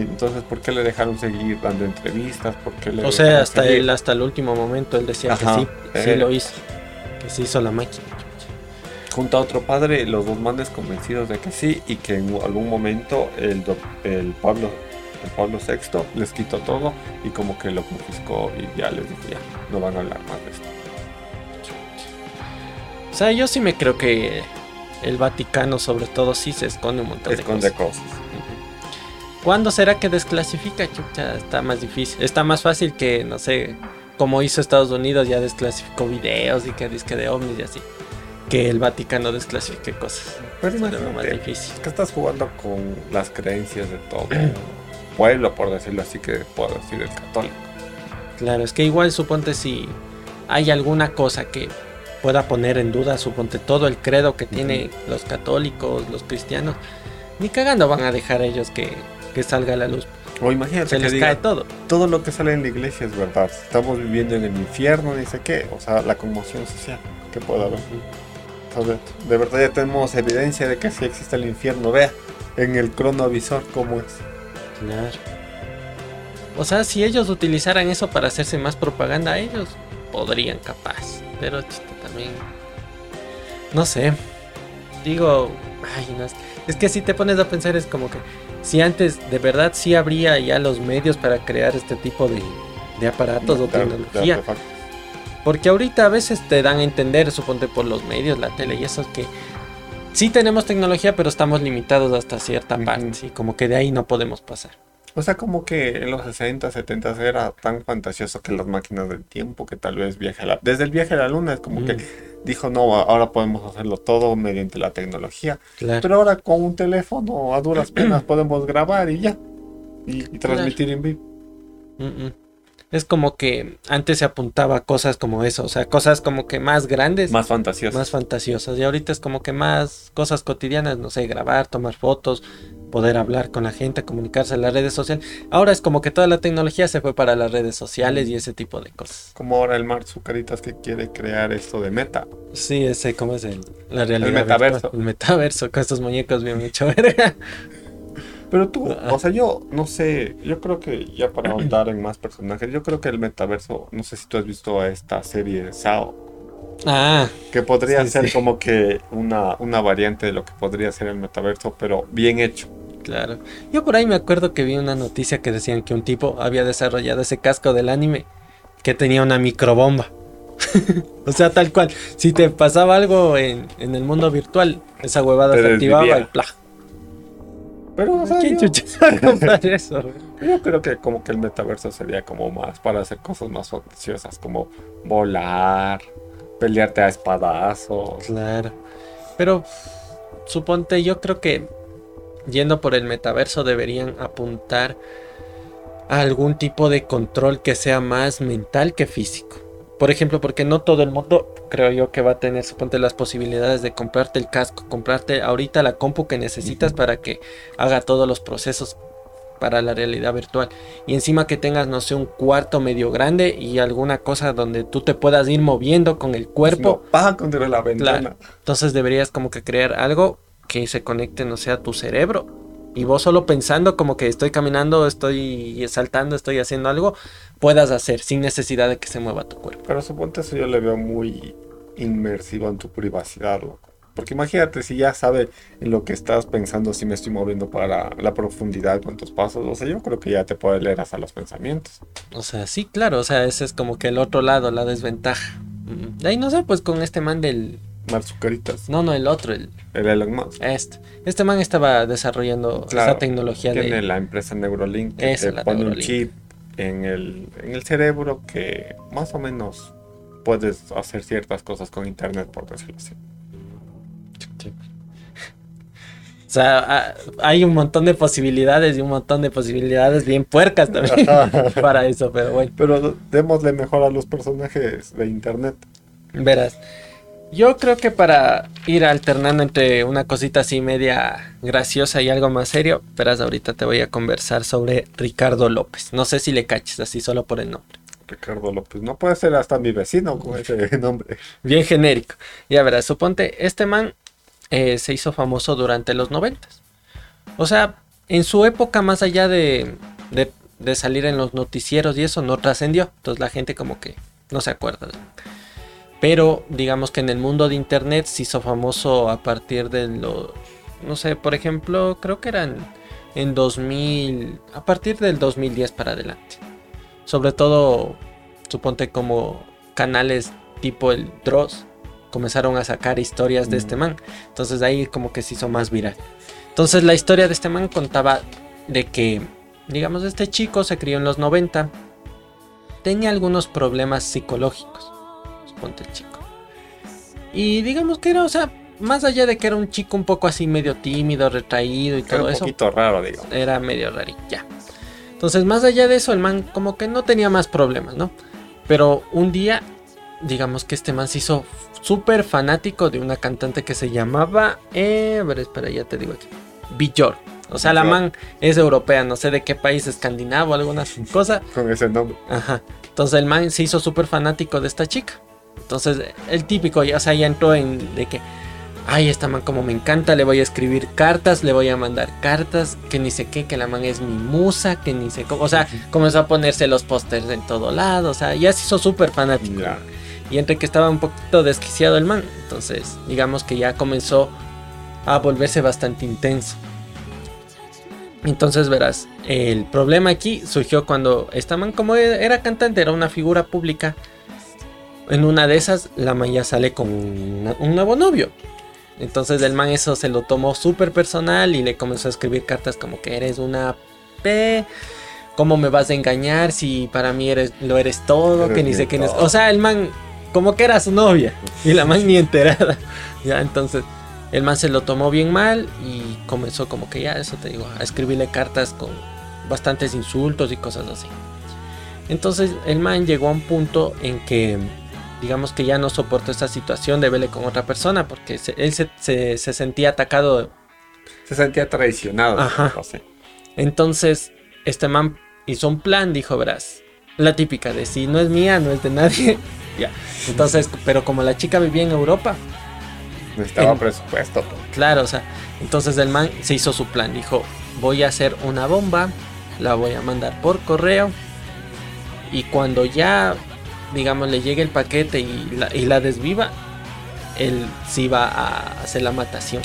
Entonces, ¿por qué le dejaron seguir dando entrevistas? ¿Por le
o sea, hasta el, hasta el último momento él decía que sí, sí eh. lo hizo, que se hizo la máquina.
Junto a otro padre, los dos manes convencidos de que sí y que en algún momento el, el Pablo Pablo VI les quitó todo y como que lo confiscó y ya les dijo ya, no van a hablar más de esto.
O sea, yo sí me creo que el Vaticano sobre todo sí se esconde un montón
esconde de cosas. cosas.
¿Cuándo será que desclasifica? Chucha, está más difícil. Está más fácil que, no sé, como hizo Estados Unidos, ya desclasificó videos y que disque de ovnis y así. Que el Vaticano desclasifique cosas.
Pero es más difícil. que estás jugando con las creencias de todo. pueblo, por decirlo así, que puedo decir el católico.
Claro, es que igual suponte si hay alguna cosa que pueda poner en duda, suponte todo el credo que tienen los católicos, los cristianos, ni cagando van a dejar ellos que, salga a la luz.
O imagínate
se les cae todo.
Todo lo que sale en la iglesia es verdad. Estamos viviendo en el infierno, dice qué. O sea, la conmoción social que pueda haber. De verdad ya tenemos evidencia de que sí existe el infierno. Vea en el cronovisor cómo es.
Claro. O sea, si ellos utilizaran eso para hacerse más propaganda, ellos podrían capaz. Pero también. No sé. Digo. Ay, no, es que si te pones a pensar es como que si antes de verdad sí habría ya los medios para crear este tipo de, de aparatos o tecnología. Porque ahorita a veces te dan a entender, suponte por los medios, la tele y eso es que sí tenemos tecnología, pero estamos limitados hasta cierta parte, y como que de ahí no podemos pasar.
O sea, como que en los 60, 70 era tan fantasioso que las máquinas del tiempo, que tal vez viaje a la... Desde el viaje a la luna es como que dijo, no, ahora podemos hacerlo todo mediante la tecnología. Pero ahora con un teléfono a duras penas podemos grabar y ya. Y, transmitir en vivo.
Es como que antes se apuntaba a cosas como eso, o sea, cosas como que más grandes.
Más fantasiosas.
Más fantasiosas. Y ahorita es como que más cosas cotidianas, no sé, grabar, tomar fotos, poder hablar con la gente, comunicarse en las redes sociales. Ahora es como que toda la tecnología se fue para las redes sociales y ese tipo de cosas.
Como ahora el Mark Zucaritas que quiere crear esto de meta.
Sí, ese, ¿cómo es el, la realidad?
El metaverso.
El metaverso, con estos muñecos bien mucho verga.
Pero tú, o sea, yo no sé, yo creo que ya para ahondar en más personajes, yo creo que el metaverso, no sé si tú has visto a esta serie de Sao.
Ah.
Que podría ser como que una, una variante de lo que podría ser el metaverso, pero bien hecho.
Claro. Yo por ahí me acuerdo que vi una noticia que decían que un tipo había desarrollado ese casco del anime que tenía una microbomba. o sea, tal cual. Si te pasaba algo en, el mundo virtual, esa huevada se activaba y ¡plá!
Pero, o sea, yo, eso? yo creo que como que el metaverso sería como más para hacer cosas más fantasiosas, como volar, pelearte a espadazos.
Claro. Pero suponte, yo creo que yendo por el metaverso deberían apuntar a algún tipo de control que sea más mental que físico. Por ejemplo, porque no todo el mundo creo yo que va a tener, suponte, las posibilidades de comprarte el casco, comprarte ahorita la compu que necesitas para que haga todos los procesos para la realidad virtual. Y encima que tengas, no sé, un cuarto medio grande y alguna cosa donde tú te puedas ir moviendo con el cuerpo.
No, contra la ventana.
Entonces deberías como que crear algo que se conecte, no sé, a tu cerebro y vos solo pensando como que estoy caminando, estoy saltando, estoy haciendo algo, puedas hacer sin necesidad de que se mueva tu cuerpo.
Pero suponte eso yo le veo muy inmersivo en tu privacidad, Porque imagínate si ya sabe en lo que estás pensando, si me estoy moviendo para la profundidad, cuántos pasos, o sea, yo creo que ya te puede leer hasta los pensamientos.
O sea, sí, claro, o sea, ese es como que el otro lado, la desventaja. Mm, de ahí no sé, pues con este man del
Marzucaritas.
No, no, el otro, el,
el Elon Musk.
Este. Este man estaba desarrollando esa tecnología
tiene la empresa Neurolink que te pone un chip en el, en el cerebro que más o menos puedes hacer ciertas cosas con internet, por decirlo así.
Sea, hay un montón de posibilidades y un montón de posibilidades bien puercas también para eso, pero bueno.
Pero démosle mejor a los personajes de internet.
Verás. Yo creo que para ir alternando entre una cosita así media graciosa y algo más serio, verás, ahorita te voy a conversar sobre Ricardo López. No sé si le caches así solo por el nombre.
Ricardo López, no puede ser hasta mi vecino con ese nombre.
Bien genérico. Ya verás, suponte, este man eh, se hizo famoso durante los noventas. O sea, en su época, más allá de, de, de salir en los noticieros y eso, no trascendió. Entonces la gente como que no se acuerda. Pero digamos que en el mundo de internet se hizo famoso a partir de los, no sé, por ejemplo, creo que eran en 2000, a partir del 2010 para adelante. Sobre todo, suponte como canales tipo el Dross comenzaron a sacar historias de este man. Entonces ahí como que se hizo más viral. Entonces la historia de este man contaba de que, digamos, este chico se crió en los 90, tenía algunos problemas psicológicos ponte el chico. Y digamos que era, o sea, más allá de que era un chico un poco así medio tímido, retraído y todo eso.
Un poquito raro, digo.
Era medio rarito, ya. Entonces, más allá de eso, el man como que no tenía más problemas, ¿no? Pero un día, digamos que este man se hizo súper fanático de una cantante que se llamaba. Eh, a ver, espera, ya te digo aquí. Björk. O sea, la man es europea, no sé de qué país, escandinavo, alguna cosa.
Con ese nombre.
Ajá. Entonces el man se hizo súper fanático de esta chica. Entonces, el típico, o sea, ya entró en de que, ay, esta man como me encanta, le voy a escribir cartas, le voy a mandar cartas, que ni sé qué, que la man es mi musa, que ni sé cómo, o sea, comenzó a ponerse los pósters en todo lado, o sea, ya se hizo súper fanático. Y entre que estaba un poquito desquiciado el man, entonces, digamos que ya comenzó a volverse bastante intenso. Entonces verás, el problema aquí surgió cuando esta man como era cantante, era una figura pública, en una de esas, la man ya sale con un nuevo novio. Entonces el man eso se lo tomó súper personal y le comenzó a escribir cartas como que eres una P. ¿Cómo me vas a engañar si para mí eres, lo eres todo? que ni sé quién es. O sea, el man como que era su novia y la man ni enterada. Ya, entonces el man se lo tomó bien mal y comenzó como que ya, eso te digo, a escribirle cartas con bastantes insultos y cosas así. Entonces el man llegó a un punto en que digamos que ya no soportó esta situación de verle con otra persona porque él se, sentía atacado.
Se sentía traicionado.
Ajá. Entonces, este man hizo un plan, dijo, verás, la típica de si no es mía, no es de nadie. Ya. Entonces, pero como la chica vivía en Europa.
Necesitaba presupuesto.
Claro, o sea, entonces el man se hizo su plan, dijo, voy a hacer una bomba, la voy a mandar por correo y cuando ya digamos, le llegue el paquete y la, y la desviva, él sí va a hacer la matación.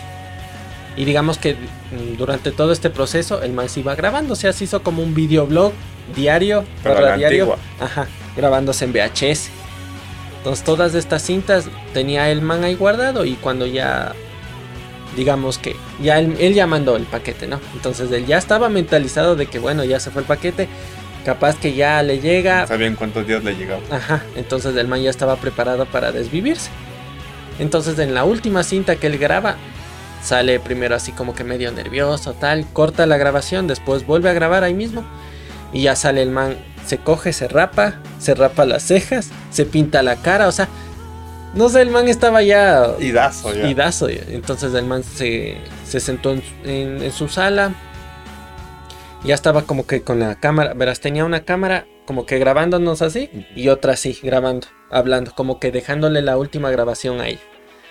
Y digamos que durante todo este proceso el man se iba grabando, o sea, se hizo como un videoblog diario,
para
diario, ajá, grabándose en VHS. Entonces todas estas cintas tenía el man ahí guardado y cuando ya digamos que ya él, él, ya mandó el paquete, ¿no? Entonces él ya estaba mentalizado de que bueno, ya se fue el paquete, capaz que ya le llega.
Sabían cuántos días le llegaba.
Ajá, entonces el man ya estaba preparado para desvivirse. Entonces en la última cinta que él graba, sale primero así como que medio nervioso, tal, corta la grabación, después vuelve a grabar ahí mismo y ya sale el man, se coge, se rapa, se rapa las cejas, se pinta la cara, o sea, no sé, el man estaba ya...
Idazo
ya. Idazo Entonces el man se, se sentó en, su sala, ya estaba como que con la cámara, verás, tenía una cámara como que grabándonos así y otra así, grabando, hablando, como que dejándole la última grabación ahí.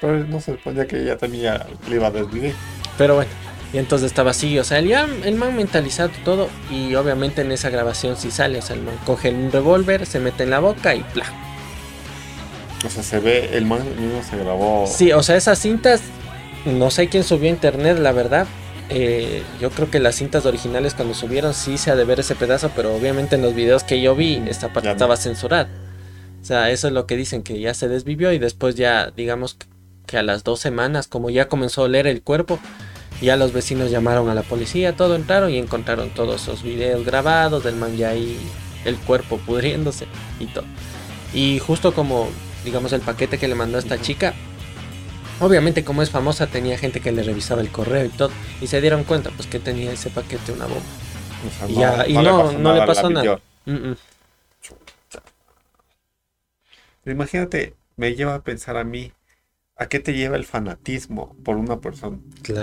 Pero no se suponía que ella también le iba a desvivir.
Pero bueno, y entonces estaba así, o sea, el, el man mentalizado todo y obviamente en esa grabación sí sale, o sea, el man coge un revólver, se mete en la boca y ¡pla!
O sea, se ve, el man mismo se grabó.
Sí, o sea, esas cintas, no sé quién subió a internet, la verdad. Eh, yo creo que las cintas originales cuando subieron sí se ha de ver ese pedazo, pero obviamente en los videos que yo vi, esta parte estaba censurada. O sea, eso es lo que dicen, que ya se desvivió y después ya, digamos que a las dos semanas, como ya comenzó a oler el cuerpo, ya los vecinos llamaron a la policía, todo entraron y encontraron todos esos videos grabados del man ya ahí, el cuerpo pudriéndose y todo. Y justo como, digamos, el paquete que le mandó a esta chica, obviamente como es famosa tenía gente que le revisaba el correo y todo, y se dieron cuenta pues que tenía ese paquete una bomba. y, no, no, le pasó, nada.
Imagínate, me lleva a pensar a mí ¿A qué te lleva el fanatismo por una persona?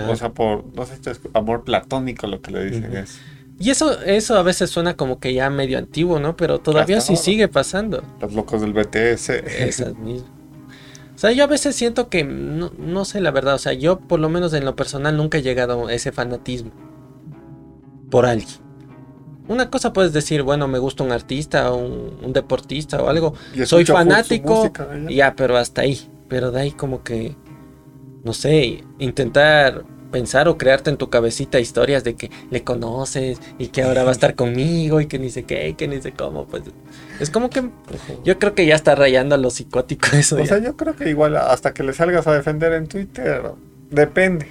O sea, por, no sé, esto es amor platónico lo que le dicen es.
Y eso, eso a veces suena como que ya medio antiguo, ¿no? Pero todavía sí sigue pasando.
Los locos del BTS.
Esas mismas. O sea, yo a veces siento que, no, no, sé la verdad, o sea, yo por lo menos en lo personal nunca he llegado a ese fanatismo por alguien. Una cosa puedes decir, bueno, me gusta un artista o un, deportista o algo. Soy fanático, ya, pero hasta ahí. Pero de ahí como que, no sé, intentar pensar o crearte en tu cabecita historias de que le conoces y que ahora va a estar conmigo y que ni sé qué, y que ni sé cómo, pues es como que yo creo que ya está rayando a lo psicótico eso.
O sea, yo creo que igual hasta que le salgas a defender en Twitter, depende.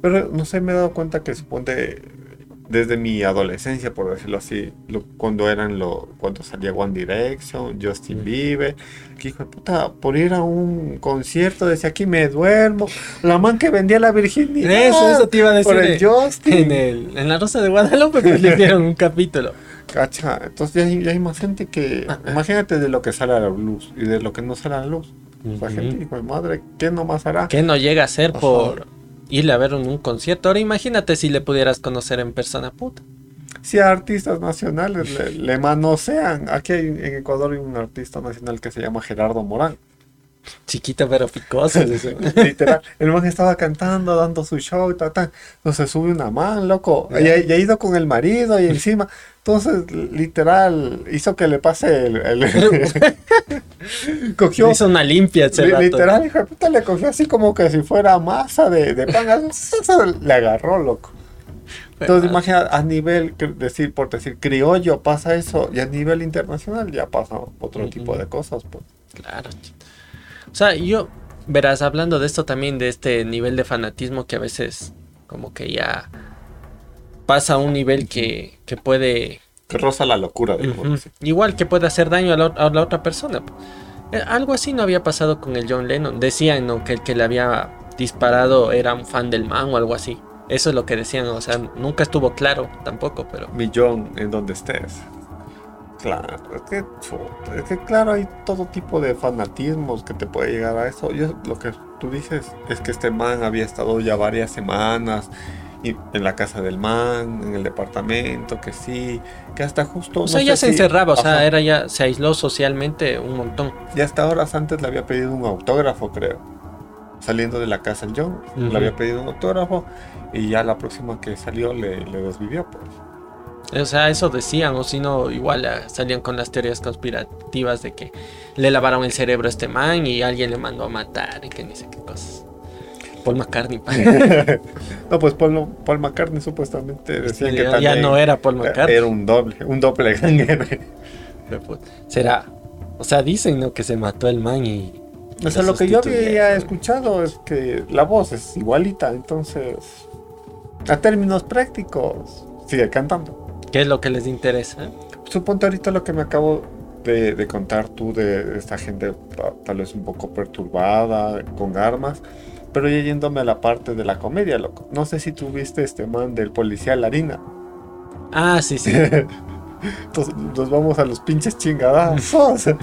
Pero no sé, me he dado cuenta que supone desde mi adolescencia, por decirlo así, cuando eran lo, cuando salía One Direction, Justin Bieber, que hijo de puta, por ir a un concierto decía aquí me duermo, la man que vendía la virginidad.
Eso, eso te iba a decir.
Por el Justin.
En, el, en la Rosa de Guadalupe pues, le dieron un capítulo.
Cacha, entonces ya hay, más gente que, ah, imagínate de lo que sale a la luz y de lo que no sale a la luz. La gente, hijo de madre, ¿qué no más hará?
¿Qué no llega a ser por irle a ver un, concierto. Ahora imagínate si le pudieras conocer en persona, puta.
Si a artistas nacionales le, le manosean. Aquí en Ecuador hay un artista nacional que se llama Gerardo Morán.
Chiquito pero picoso.
Literal. El man estaba cantando, dando su show y tal, tal. Entonces sube una man, loco. Y, ha ido con el marido y encima. Entonces, literal, hizo que le pase el.
cogió. Hizo una limpia ese
Literal, hijo de puta, le cogió así como que si fuera masa de, de pan. le agarró, loco. Entonces, imagina, a nivel, decir, por decir criollo pasa eso, y a nivel internacional ya pasa otro tipo de cosas, pues.
Claro, o sea, yo, verás, hablando de esto también, de este nivel de fanatismo que a veces como que ya pasa a un nivel que, que puede...
Que roza la locura.
Igual que puede hacer daño a la, otra persona. Eh, algo así no había pasado con el John Lennon. Decían ¿no? que el que le había disparado era un fan del man o algo así. Eso es lo que decían, o sea, nunca estuvo claro tampoco, pero...
Mi John, en donde estés. Claro, es que, es que claro, hay todo tipo de fanatismos que te puede llegar a eso. Yo, lo que tú dices es que este man había estado ya varias semanas en la casa del man, en el departamento, que sí, que hasta justo...
O sea, ya se encerraba, o sea, era ya, se aisló socialmente un montón.
Y hasta horas antes le había pedido un autógrafo, creo. Saliendo de la casa el John, le había pedido un autógrafo y ya la próxima que salió le, le desvivió, pues.
O sea, eso decían, o si no, igual eh, salían con las teorías conspirativas de que le lavaron el cerebro a este man y alguien le mandó a matar y que ni sé qué cosas. Paul McCartney.
no, pues Paul, Paul, McCartney supuestamente decían que
ya, ya no era Paul McCartney.
Era un doble, un doble
Será, o sea, dicen ¿no? que se mató el man y...
O sea, lo que yo había escuchado es que la voz es igualita, entonces, a términos prácticos, sigue cantando.
¿Qué es lo que les interesa?
Suponte ahorita lo que me acabo de, contar tú de esta gente tal vez un poco perturbada, con armas, pero ya yéndome a la parte de la comedia, loco. No sé si tú viste este man del policía Larina.
Ah, sí, sí.
Entonces nos vamos a los pinches chingadazos.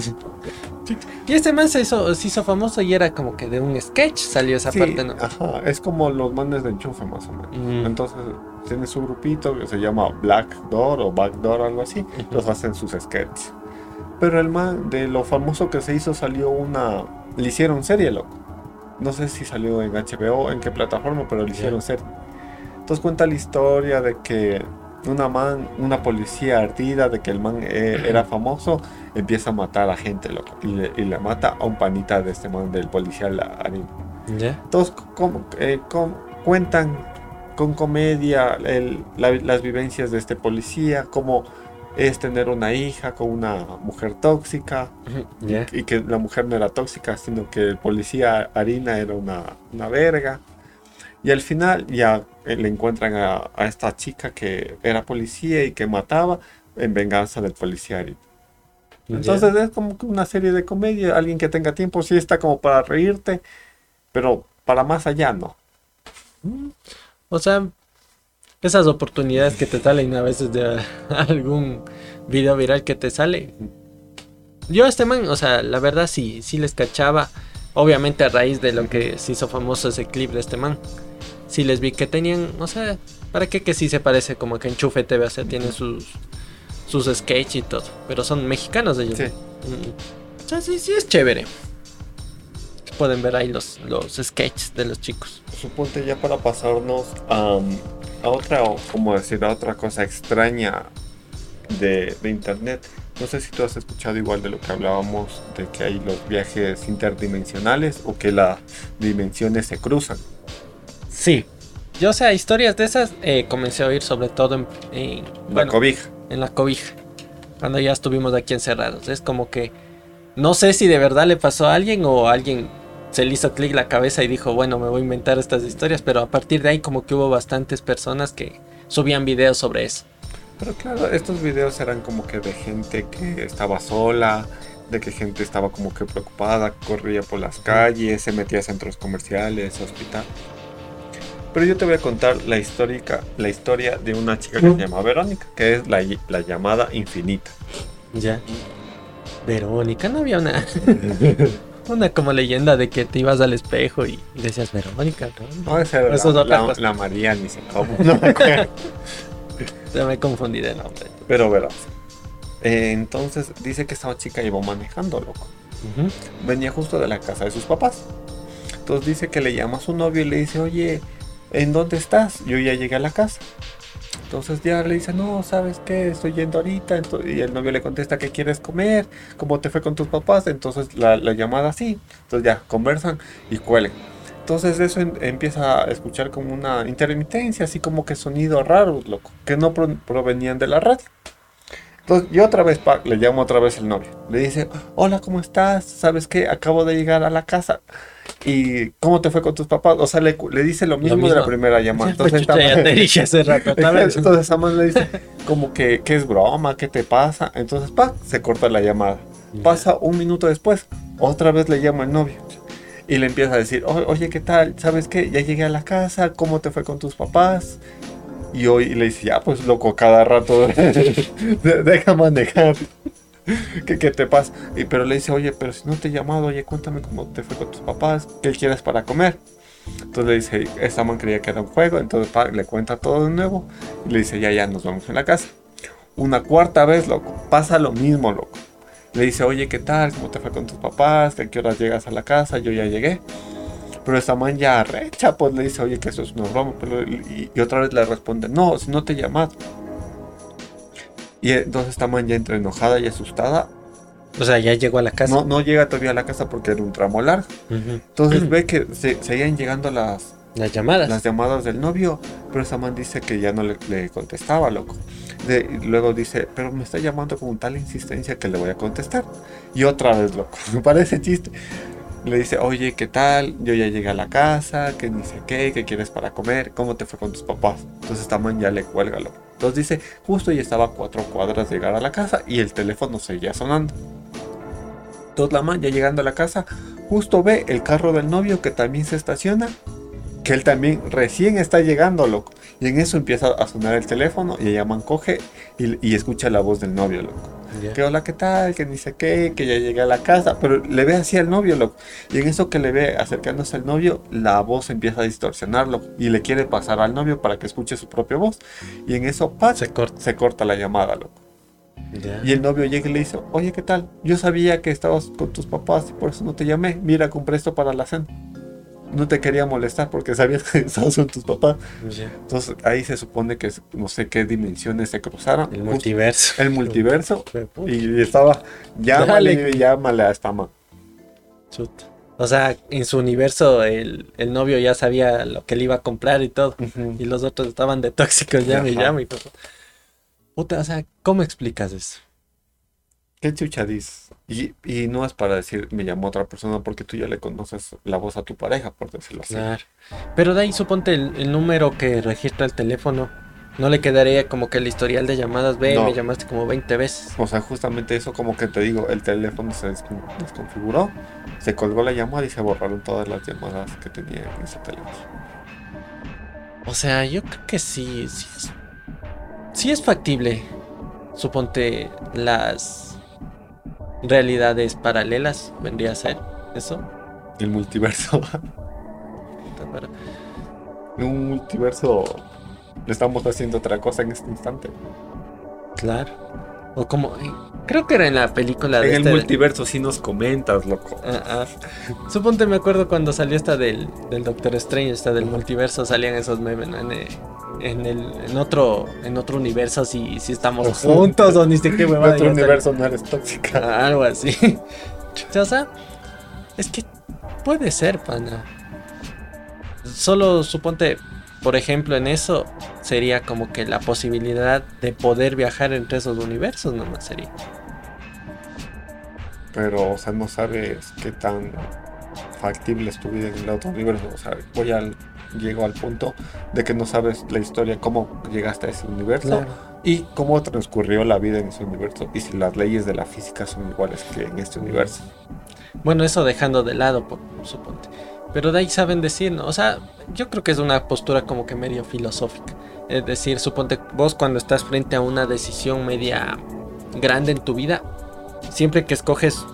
y este man se hizo, se hizo famoso y era como que de un sketch salió esa parte, ¿no?
Ajá, es como los manes de enchufe más o menos. Mm. Entonces tiene su grupito que se llama Black Door o Backdoor, algo así. Los hacen sus sketches. Pero el man, de lo famoso que se hizo, salió una. Le hicieron serie, loco. No sé si salió en HBO, en qué plataforma, pero le hicieron serie. Entonces cuenta la historia de que una man, una policía ardida de que el man eh, era famoso, empieza a matar a gente, loco. Y le, mata a un panita de este man, del policía Arina. Entonces, eh, cuentan con comedia las vivencias de este policía, cómo es tener una hija con una mujer tóxica y, que la mujer no era tóxica, sino que el policía Harina era una, una verga. Y al final ya le encuentran a, esta chica que era policía y que mataba en venganza del policía Harina. Entonces es como una serie de comedia, alguien que tenga tiempo sí está como para reírte, pero para más allá no.
O sea, esas oportunidades que te salen a veces de algún video viral que te sale. Yo a este man, o sea, la verdad sí, sí les cachaba. Obviamente a raíz de lo que se hizo famoso ese clip de este man. Sí les vi que tenían, o sea, ¿para qué que sí se parece como que Enchufe TV? O sea, tienen sus, sus sketches y todo. Pero son mexicanos ellos. Sí. Mm. O sea, sí, sí es chévere pueden ver ahí los, los sketches de los chicos.
Suponte ya para pasarnos a, a otra, o como decir, a otra cosa extraña de, de, internet. No sé si tú has escuchado igual de lo que hablábamos, de que hay los viajes interdimensionales o que las dimensiones se cruzan.
Sí. Yo, o sea, historias de esas eh, comencé a oír sobre todo en, en
la cobija.
En la cobija. Cuando ya estuvimos aquí encerrados. Es como que no sé si de verdad le pasó a alguien o alguien se le hizo clic la cabeza y dijo, bueno, me voy a inventar estas historias, pero a partir de ahí como que hubo bastantes personas que subían videos sobre eso.
Pero claro, estos videos eran como que de gente que estaba sola, de que gente estaba como que preocupada, corría por las calles, se metía a centros comerciales, hospital. Pero yo te voy a contar la, histórica, la historia de una chica que se llama Verónica, que es la, la llamada infinita.
Ya. Verónica, no había una. Una como leyenda de que te ibas al espejo y, decías Verónica,
¿no? No, esa era la, la, María, ni sé cómo, no me acuerdo.
Se me confundí de nombre.
Pero verás. Eh, entonces dice que esta chica iba manejando, loco. Venía justo de la casa de sus papás. Entonces dice que le llama a su novio y le dice, oye, ¿en dónde estás? Yo ya llegué a la casa. Entonces ya le dice, no, ¿sabes qué? Estoy yendo ahorita. y el novio le contesta, ¿qué quieres comer? ¿Cómo te fue con tus papás? Entonces la, llamada así. Entonces ya conversan y cuelgan. Entonces eso empieza a escuchar como una intermitencia, así como que sonidos raros, loco, que no provenían de la radio. Entonces yo otra vez le llamo otra vez el novio. Le dice, hola, ¿cómo estás? ¿Sabes qué? Acabo de llegar a la casa. ¿Y cómo te fue con tus papás? O sea, le, dice lo mismo, de la primera llamada. Entonces,
ya te dije hace rato.
Entonces, le dice como que, ¿qué es broma? ¿Qué te pasa? Entonces, pa, se corta la llamada. Pasa un minuto después, otra vez le llama el novio. Y le empieza a decir, oye, ¿qué tal? ¿Sabes qué? Ya llegué a la casa, ¿cómo te fue con tus papás? Y hoy le dice, ya, pues loco, cada rato deja manejar. ¿Qué, ¿Qué, te pasa? Y, pero le dice, oye, pero si no te he llamado, oye, cuéntame cómo te fue con tus papás, qué quieres para comer. Entonces le dice, esta man creía que era un juego, entonces le cuenta todo de nuevo y le dice, ya, ya, nos vamos en la casa. Una cuarta vez, loco, pasa lo mismo, loco. Le dice, oye, ¿qué tal? ¿Cómo te fue con tus papás? ¿A qué horas llegas a la casa? Yo ya llegué. Pero esta man ya recha, pues le dice, oye, que eso es una broma. y, otra vez le responde, no, si no te he llamado. Y entonces esta man ya entre enojada y asustada.
O sea, ya llegó a la casa.
No, no llega todavía a la casa porque era un tramo largo. Entonces ve que se, seguían llegando las,
las llamadas.
Las llamadas del novio. Pero esa man dice que ya no le, contestaba, loco. De, luego dice, pero me está llamando con tal insistencia que le voy a contestar. Y otra vez, loco. Me parece chiste. Le dice, oye, ¿qué tal? Yo ya llegué a la casa, que sé qué, qué quieres para comer, cómo te fue con tus papás. Entonces esta man ya le cuelga, loco. Entonces dice, justo ya estaba a cuatro cuadras de llegar a la casa y el teléfono seguía sonando. Entonces la man ya llegando a la casa, justo ve el carro del novio que también se estaciona que él también recién está llegando, loco. Y en eso empieza a sonar el teléfono y ella man coge y, escucha la voz del novio, loco. Que hola, ¿qué tal? Que ni sé qué, que ya llegué a la casa. Pero le ve así al novio, loco. Y en eso que le ve acercándose al novio, la voz empieza a distorsionarlo. Y le quiere pasar al novio para que escuche su propia voz. Y en eso, ¡paz! Se corta, se corta la llamada, loco. Y el novio llega y le dice, oye, ¿qué tal? Yo sabía que estabas con tus papás y por eso no te llamé. Mira, compré esto para la cena no te quería molestar porque sabías que estabas con tus papás. Entonces ahí se supone que no sé qué dimensiones se cruzaron.
El multiverso.
El multiverso. y estaba, llámale, llámale a esta ma.
O sea, en su universo el, novio ya sabía lo que le iba a comprar y todo. Y los otros estaban de tóxicos, llame, todo. Puta, o sea, ¿cómo explicas eso?
¿Qué chucha dices? Y, no es para decir, me llamó otra persona porque tú ya le conoces la voz a tu pareja, por decirlo así. Claro.
Pero de ahí suponte el, número que registra el teléfono. No le quedaría como que el historial de llamadas, ve, me llamaste como 20 veces.
O sea, justamente eso como que te digo, el teléfono se desconfiguró, se colgó la llamada y se borraron todas las llamadas que tenía en ese teléfono.
O sea, yo creo que sí, sí es, sí es factible. Suponte las realidades paralelas, vendría a ser eso.
El multiverso. en un multiverso estamos haciendo otra cosa en este instante.
Claro. O como. Creo que era en la película
de. En el este multiverso sí nos comentas, loco. Ah,
ah. Suponte, me acuerdo cuando salió esta del, del Doctor Strange, esta del multiverso, salían esos memes, ¿no? en, el, en, otro, en otro universo si, si estamos juntos o ni sé qué En
otro universo no eres tóxica.
Algo así. o sea, es que puede ser, pana. Solo suponte, por ejemplo, en eso sería como que la posibilidad de poder viajar entre esos universos nomás sería.
Pero, o sea, no sabes qué tan factible es tu vida en el otro universo. O sea, voy al llego al punto de que no sabes la historia, cómo llegaste a ese universo y cómo transcurrió la vida en ese universo y si las leyes de la física son iguales que en este universo.
Bueno, eso dejando de lado, por, suponte. Pero de ahí saben decir, ¿no? O sea, yo creo que es una postura como que medio filosófica. Es decir, suponte vos cuando estás frente a una decisión media grande en tu vida, siempre que escoges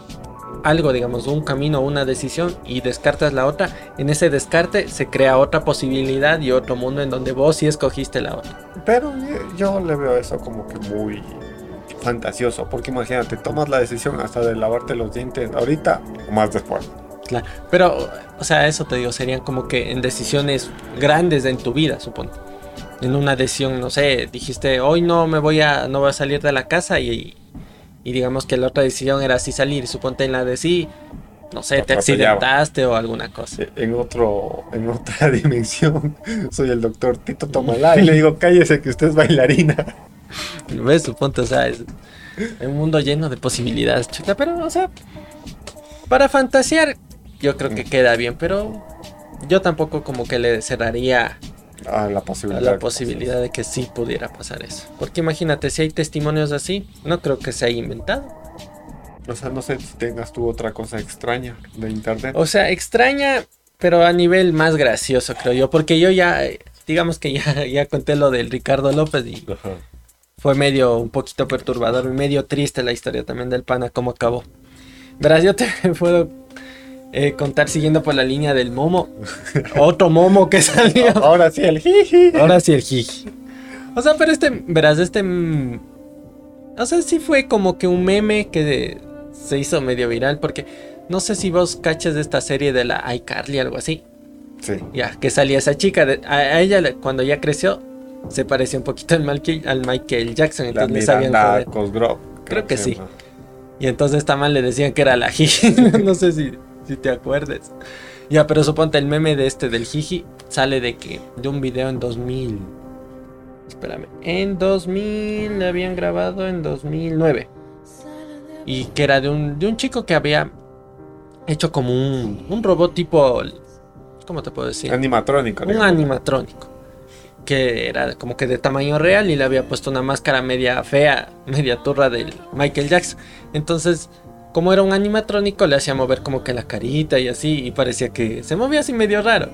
algo, digamos, un camino, una decisión y descartas la otra, en ese descarte se crea otra posibilidad y otro mundo en donde vos sí escogiste la otra.
Pero yo le veo eso como que muy fantasioso, porque imagínate, tomas la decisión hasta de lavarte los dientes ahorita o más después.
Claro, pero, o sea, eso te digo, serían como que en decisiones grandes en tu vida, supongo. En una decisión, no sé, dijiste, hoy no me voy a, no voy a salir de la casa y, y digamos que la otra decisión era así salir, suponte en la de sí, no sé, te accidentaste o alguna cosa.
En otro, en otra dimensión, soy el doctor Tito Tomalá y le digo, cállese que usted es bailarina.
¿Ves? Suponte, o sea, es un mundo lleno de posibilidades, chuta, pero, o sea, para fantasear, yo creo que queda bien, pero yo tampoco como que le cerraría
a la posibilidad,
la posibilidad de que sí pudiera pasar eso. Porque imagínate, si hay testimonios así, no creo que se haya inventado.
O sea, no sé si tengas tú otra cosa extraña de internet.
O sea, extraña, pero a nivel más gracioso, creo yo. Porque yo ya, digamos que ya, ya conté lo del Ricardo López y fue medio un poquito perturbador y medio triste la historia también del pana, cómo acabó. Verás, yo te puedo eh, contar siguiendo por la línea del Momo. Otro Momo que salió.
Ahora sí el jiji.
Ahora sí el jiji. O sea, pero este, verás, este... Mm, o sea, sí fue como que un meme que se hizo medio viral porque no sé si vos cachas de esta serie de la iCarly, algo así.
Sí.
Ya, que salía esa chica. a, ella cuando ya creció se parecía un poquito al Michael, al Michael Jackson.
Entonces la sabían creo,
creo que sí. Y entonces esta mal le decían que era la Jiji. no sé si, si te acuerdes. Ya, pero suponte el meme de este del Jiji sale de que de un video en 2000. Espérame. En 2000 le habían grabado en 2009. Y que era de un, de un chico que había hecho como un, un robot tipo. ¿Cómo te puedo decir?
Animatrónico.
Un animatrónico. Que era como que de tamaño real y le había puesto una máscara media fea, media turra del Michael Jackson. Entonces, como era un animatrónico, le hacía mover como que la carita y así. Y parecía que se movía así medio raro.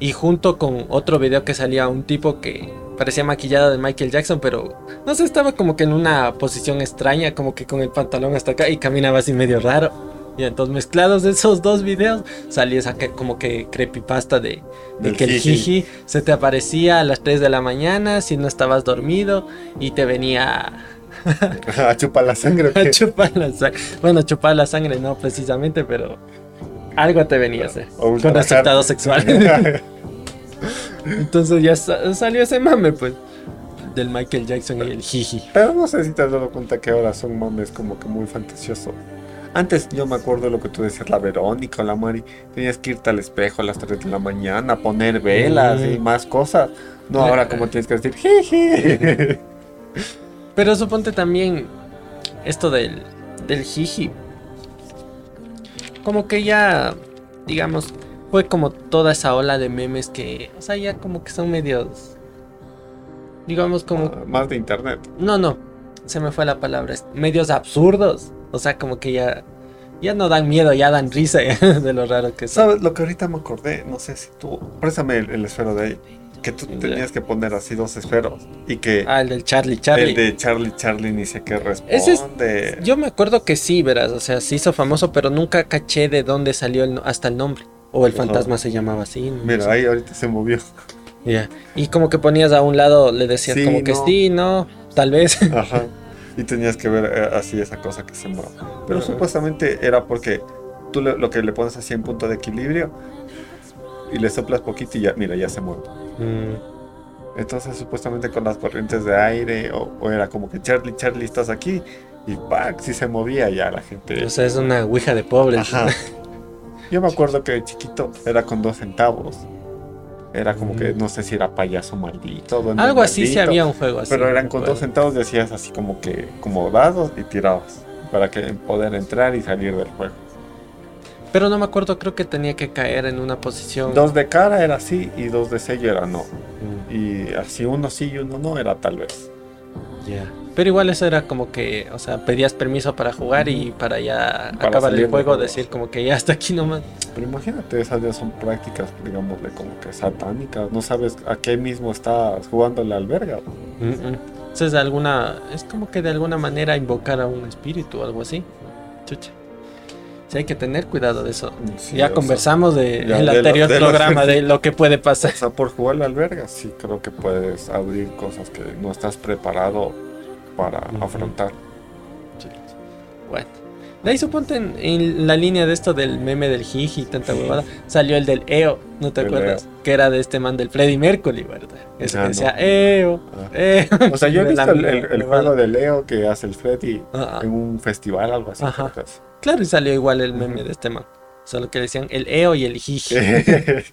Y junto con otro video que salía un tipo que parecía maquillado de Michael Jackson, pero no sé, estaba como que en una posición extraña, como que con el pantalón hasta acá y caminaba así medio raro. Y entonces mezclados esos dos videos salió esa como que creepypasta de, de que el jiji se te aparecía a las 3 de la mañana si no estabas dormido y te venía
a chupar la sangre.
a chupar la sangre. Bueno, chupar la sangre no precisamente, pero algo te venía a hacer. Con resultados sexuales. Entonces ya salió ese mame, pues. Del Michael Jackson y el jiji.
Pero no sé si te has dado cuenta que ahora son mames como que muy fantasiosos. Antes yo me acuerdo lo que tú decías, la Verónica o la Mari, tenías que irte al espejo a las 3 de la mañana, poner velas y mm. más cosas. No, ahora como tienes que decir, jiji.
Pero suponte también esto del, del jiji. Como que ya, digamos, fue como toda esa ola de memes que, o sea, ya como que son medios, digamos como...
Ah, más de internet.
No, no, se me fue la palabra, medios absurdos. O sea, como que ya, ya no dan miedo, ya dan risa de lo raro que
son. ¿Sabes? Lo que ahorita me acordé, no sé si tú, préstame el, esfero de ahí. Que tú tenías que poner así dos esferos y que...
Ah, el del Charlie Charlie.
El de Charlie Charlie ni sé qué responde.
yo me acuerdo que sí, verás, o sea, se hizo famoso, pero nunca caché de dónde salió hasta el nombre. O el fantasma se llamaba así.
Mira, ahí ahorita se movió.
Ya. Y como que ponías a un lado, le decías como que sí, no, tal vez.
Ajá. y tenías que ver eh, así esa cosa que se mueve. Pero supuestamente era porque tú lo que le pones así en punto de equilibrio y le soplas poquito y ya, mira, ya se mueve. Mm. Entonces supuestamente con las corrientes de aire o, era como que Charlie, Charlie, estás aquí y ¡pac! Si se movía ya la gente.
O sea, es una ouija de pobres.
Yo me acuerdo que de chiquito era con dos centavos. Era como que no sé si era payaso maldito.
Algo así, si había un juego así.
Pero eran con dos centavos, decías así como que, como dados y tirabas. Para que poder entrar y salir del juego.
Pero no me acuerdo, creo que tenía que caer en una posición.
Dos de cara era sí y dos de sello era no. Mm. Y así uno sí y uno no era tal vez.
Ya. Pero igual eso era como que, o sea, pedías permiso para jugar y para ya acabar el juego, decir como que ya hasta aquí nomás.
Pero imagínate, esas ya son prácticas, digámosle, como que satánicas. No sabes a qué mismo estás jugando la alberga.
Entonces, de alguna, es como que de alguna manera invocar a un espíritu o algo así. Chucha. Sí, hay que tener cuidado de eso. ya conversamos de, en el anterior programa de lo que puede pasar.
O sea, por jugar la alberga, sí creo que puedes abrir cosas que no estás preparado para afrontar.
Bueno. De ahí suponte en, la línea de esto del meme del jiji y tanta huevada, salió el del EO, ¿no te acuerdas? Que era de este man del Freddy Mercury, ¿verdad? Ese que decía EO, ah. EO.
O sea, yo he visto el, juego del EO que hace el Freddy en un festival, algo así.
Claro, y salió igual el meme de este man. Solo que decían el EO y el jiji.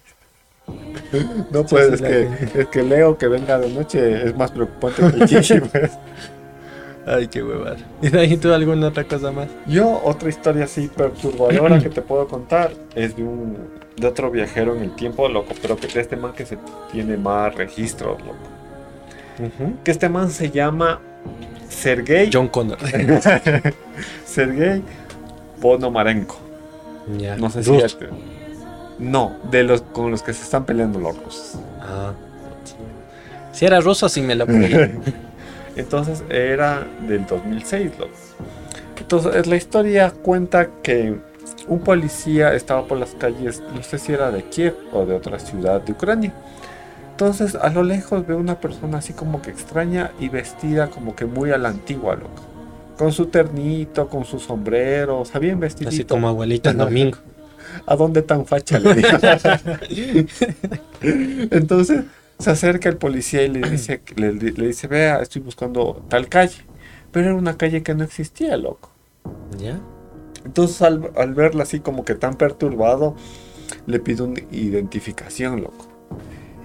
no, pues es, que, es que el EO que venga de noche es más preocupante que el jiji, pues.
Ay, qué huevada. ¿Y de ahí tú alguna otra cosa más?
Yo, otra historia así perturbadora que te puedo contar es de un de otro viajero en el tiempo, loco, pero que de este man que se tiene más registros, loco. Que este man se llama Sergei.
John Connor.
Sergei Ponomarenko. No sé si este. No, de los con los que se están peleando los rusos. Ah.
Si era ruso, sí me lo
Entonces era del 2006. Entonces la historia cuenta que un policía estaba por las calles, no sé si era de Kiev o de otra ciudad de Ucrania. Entonces a lo lejos ve una persona así como que extraña y vestida como que muy a la antigua, loco. Con su ternito, con su sombrero, o sea, bien vestidito.
Así como abuelita domingo.
¿A dónde tan facha le Entonces Se acerca el policía y le dice, le, le dice, vea, estoy buscando tal calle. Pero era una calle que no existía, loco.
¿Ya?
Entonces al, al verla así como que tan perturbado, le pide una identificación, loco.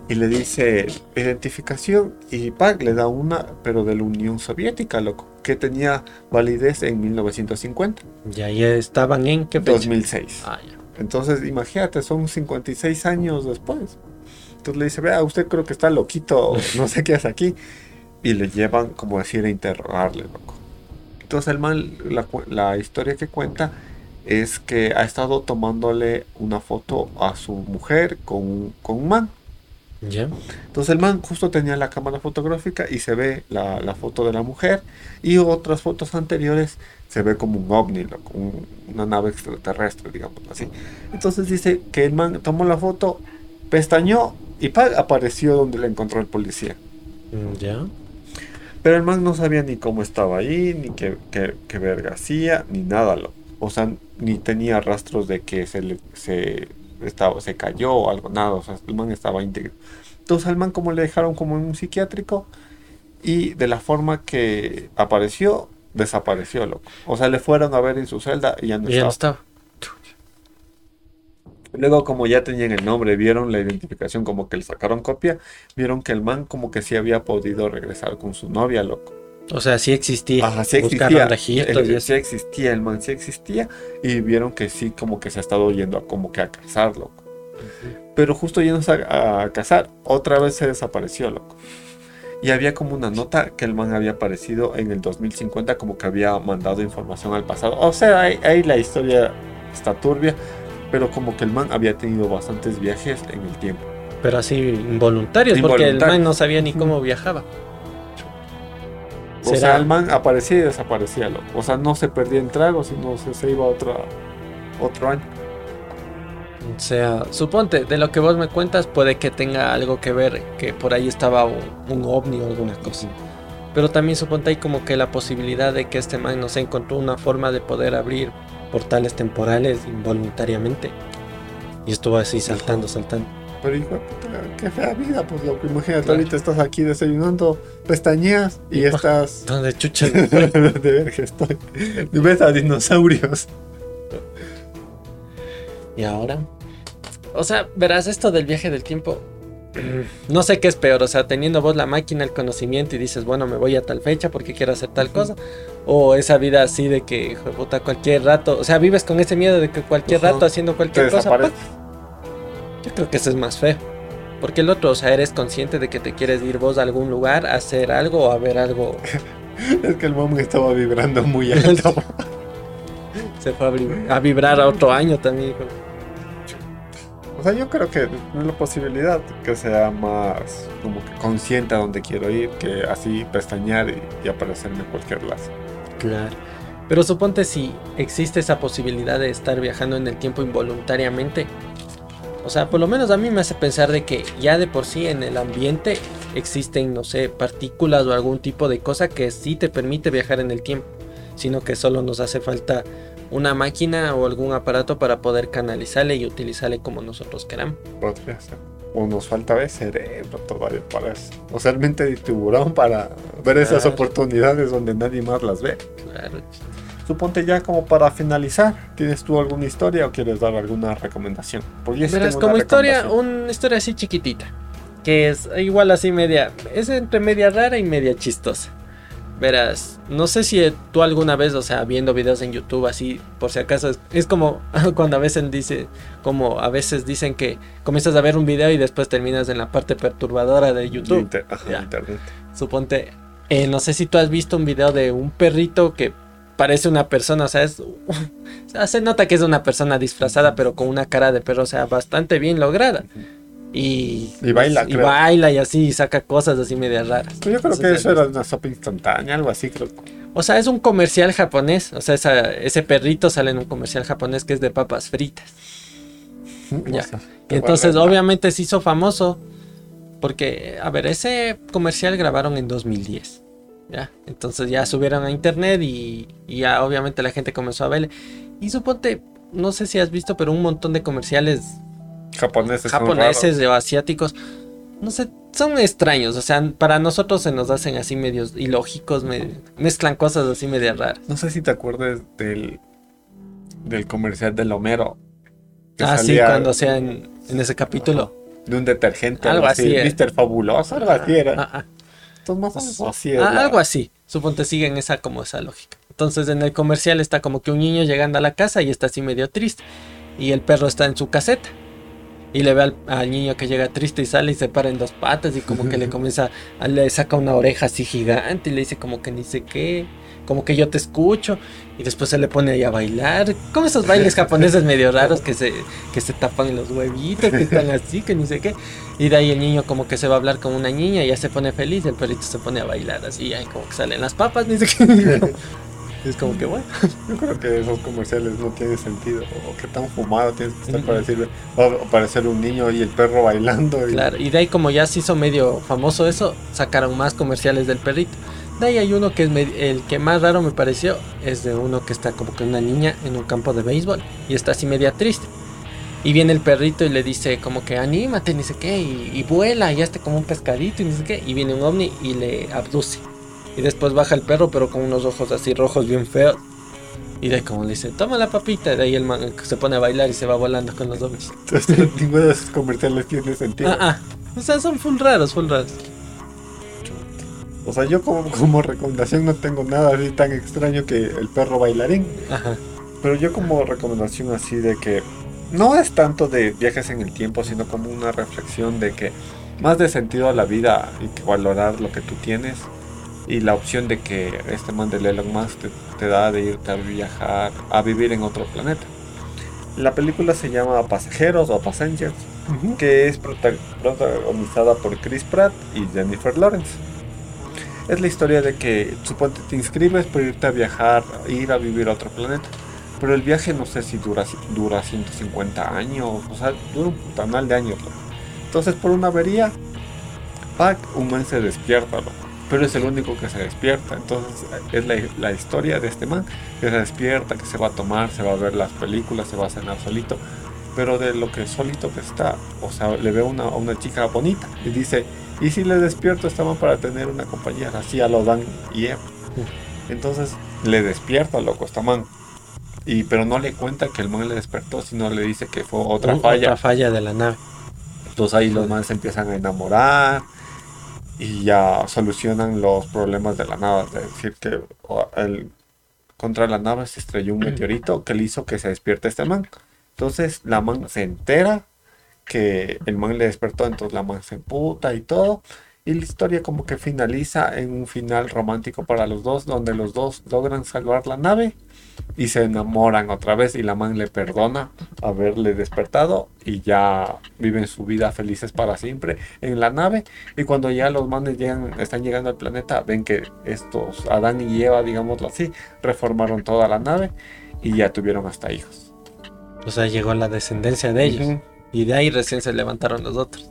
Y le dice, identificación, y Pac le da una, pero de la Unión Soviética, loco, que tenía validez en 1950.
Ya, ya estaban en qué fecha?
2006.
Ah, ya.
Entonces, imagínate, son 56 años después. Entonces le dice, vea, usted creo que está loquito, no sé qué hace aquí. Y le llevan, como decir, a interrogarle, loco. Entonces el man, la, la historia que cuenta es que ha estado tomándole una foto a su mujer con, un- con un man.
Ya.
Entonces el man justo tenía la cámara fotográfica y se ve la, la foto de la mujer y otras fotos anteriores se ve como un ovni, loco, un- una nave extraterrestre, digamos así. Entonces dice que el man tomó la foto, pestañó y ¡pa! apareció donde le encontró el policía.
Mm, Ya.
Pero el man no sabía ni cómo estaba ahí, ni qué, qué, qué verga hacía, ni nada. Lo, o sea, ni tenía rastros de que se, le, se, estaba, se cayó o algo, nada. O sea, el man estaba íntegro. Entonces al man como le dejaron como en un psiquiátrico y de la forma que apareció, desapareció, loco. O sea, le fueron a ver en su celda y ya no
Y ya no
estaba.
estaba.
Luego, como ya tenían el nombre, vieron la identificación, como que le sacaron copia, vieron que el man como que sí había podido regresar con su novia, loco.
O sea, sí existía.
Ajá, sí existía.
registros
El- sí existía, el man sí existía. Y vieron que sí, como que se ha estado yendo a como que a cazar, loco. Pero justo yéndose a, a cazar, otra vez se desapareció, loco. Y había como una nota que el man había aparecido en el 2050, como que había mandado información al pasado. O sea, ahí, ahí la historia está turbia, pero como que el man había tenido bastantes viajes en el tiempo.
Pero así involuntarios, porque el man no sabía ni cómo viajaba.
O
¿Será?
sea, el man aparecía y desaparecía, loco. O sea, no se perdía en tragos, sino se, se iba a otra, otro año.
O sea, suponte, de lo que vos me cuentas, puede que tenga algo que ver, que por ahí estaba un, un ovni o alguna cosa. Pero también suponte hay como que la posibilidad de que este man no se encontró una forma de poder abrir portales temporales involuntariamente. Y estuvo así saltando, saltando.
Pero hijo qué fea vida, pues loco. Imagínate,
Claro.
ahorita estás aquí desayunando, pestañeas y
Y
estás.
¿Dónde chucha?
de verga estoy. Ves a dinosaurios.
¿Y ahora? O sea, verás, esto del viaje del tiempo. No sé qué es peor, o sea, teniendo vos la máquina, el conocimiento y dices, bueno, me voy a tal fecha porque quiero hacer tal cosa. O esa vida así de que, hijo de puta, cualquier rato. O sea, vives con ese miedo de que cualquier rato haciendo
Te
cualquier cosa. ¡pac! Yo creo que eso es más feo. Porque el otro, o sea, eres consciente de que te quieres ir vos a algún lugar a hacer algo o a ver algo.
Es que el mom estaba vibrando muy alto.
Se fue a vibrar a otro año también. hijo.
Sea, yo creo que es la posibilidad que sea más como que consciente a dónde quiero ir, que así pestañear y aparecerme en cualquier lado.
Claro. Pero suponte si existe esa posibilidad de estar viajando en el tiempo involuntariamente. O sea, por lo menos a mí me hace pensar de que ya de por sí en el ambiente existen, no sé, partículas o algún tipo de cosa que sí te permite viajar en el tiempo. Sino que solo nos hace falta una máquina o algún aparato para poder canalizarle y utilizarle como nosotros queramos.
Podría ser. O nos falta de cerebro todavía para eso. O sea, mente de tiburón para ver esas
Claro.
oportunidades donde nadie más las ve.
Claro.
Suponte ya como para finalizar, ¿tienes tú alguna historia o quieres dar alguna recomendación? Porque
Verás,
tengo una
como historia,
recomendación.
una historia así chiquitita. Que es igual así media. Es entre media rara y media chistosa. Verás, no sé si tú alguna vez, o sea, viendo videos en YouTube así, por si acaso, es, como cuando a veces dice, como a veces dicen que comienzas a ver un video y después terminas en la parte perturbadora de YouTube.
Inter- ajá, internet.
Suponte, eh, no sé si tú has visto un video de un perrito que parece una persona, o sea, es, o sea, se nota que es una persona disfrazada, pero con una cara de perro, o sea, bastante bien lograda. Y,
Y baila,
y baila y así, y saca cosas así medias raras.
Pero yo creo que eso era una sopa instantánea, algo así, creo.
O sea, es un comercial japonés, o sea, esa- ese perrito sale en un comercial japonés que es de papas fritas. Ya.
O sea,
Y entonces, obviamente, se hizo famoso. Porque, a ver, ese comercial grabaron en 2010. ¿Ya? Entonces ya subieron a internet y, y ya obviamente la gente comenzó a verle. Y suponte, no sé si has visto, pero un montón de comerciales
japoneses.
japoneses o asiáticos. No sé, son extraños, o sea, para nosotros se nos hacen así medios ilógicos, mezclan cosas así medio raras.
No sé si te acuerdas del, del comercial del Homero.
Ah, sí, cuando sea en, ese capítulo.
De un detergente, algo, así. Mister Fabuloso, algo así era. Ah, ah.
Entonces, más así Algo así. Suponte siguen esa como esa lógica. Entonces en el comercial está como que un niño llegando a la casa y está así medio triste. Y el perro está en su caseta. Y le ve al, niño que llega triste y sale y se para en dos patas y como que le comienza, le saca una oreja así gigante y le dice como que ni sé qué, como que yo te escucho. Y después se le pone ahí a bailar. Como esos bailes japoneses medio raros que se, que se tapan los huevitos, que están así, que ni sé qué. Y de ahí el niño como que se va a hablar con una niña y ya se pone feliz, el perrito se pone a bailar así, ahí como que salen las papas, ni sé qué. Es como que bueno.
Yo creo que esos comerciales no tienen sentido. O que tan fumado tienes que estar para decir, va a aparecer un niño y el perro bailando.
Y... Claro, y de ahí como ya se hizo medio famoso eso, sacaron más comerciales del perrito. De ahí hay uno que es el que más raro me pareció, es de uno que está como que una niña en un campo de béisbol y está así media triste. Y viene el perrito y le dice como que anímate, ni sé qué, y, y vuela, y hazte como un pescadito, y ni sé qué. Y viene un ovni y le abduce. Y después baja el perro, pero con unos ojos así rojos bien feos. Y de ahí como le dice, toma la papita. Y de ahí el man se pone a bailar y se va volando con los zombies.
Ninguno de esos comerciales tiene sentido.
Ah, ah. O sea, son full raros, full raros.
O sea, yo como, como recomendación no tengo nada así tan extraño que el perro bailarín. Ajá. Pero yo como recomendación así de que no es tanto de viajes en el tiempo, sino como una reflexión de que más de sentido a la vida y que valorar lo que tú tienes y la opción de que este man de Elon Musk te, da de irte a viajar, a vivir en otro planeta. La película se llama Pasajeros o Passengers, que es protagonizada por Chris Pratt y Jennifer Lawrence. Es la historia de que suponte te inscribes por irte a viajar, ir a vivir a otro planeta. Pero el viaje no sé si dura, dura 150 años, o sea, dura un putanal de años. Entonces por una avería, Pac, un man se despierta, pero es el único que se despierta. Entonces es la, historia de este man que se despierta, que se va a tomar, se va a ver las películas, se va a cenar solito. Pero de lo que solito que está, o sea, le ve una, a una chica bonita y dice, ¿y si le despierto esta man para tener una compañía? Así a lo dan y Entonces le despierta, loco, esta man. Y, pero no le cuenta que el man le despertó, sino le dice que fue otra falla.
Otra falla de la nave.
Entonces ahí los manes se empiezan a enamorar y ya solucionan los problemas de la nave. Es decir, que el, contra la nave se estrelló un meteorito que le hizo que se despierte este man. Entonces la man se entera que el man le despertó, entonces la man se emputa y todo. Y la historia como que finaliza en un final romántico para los dos, donde los dos logran salvar la nave y se enamoran otra vez y la man le perdona haberle despertado y ya viven su vida felices para siempre en la nave. Y cuando ya los manes llegan, están llegando al planeta ven que estos Adán y Eva digámoslo así reformaron toda la nave y ya tuvieron hasta hijos.
O sea llegó la descendencia de ellos. Y de ahí recién se levantaron los otros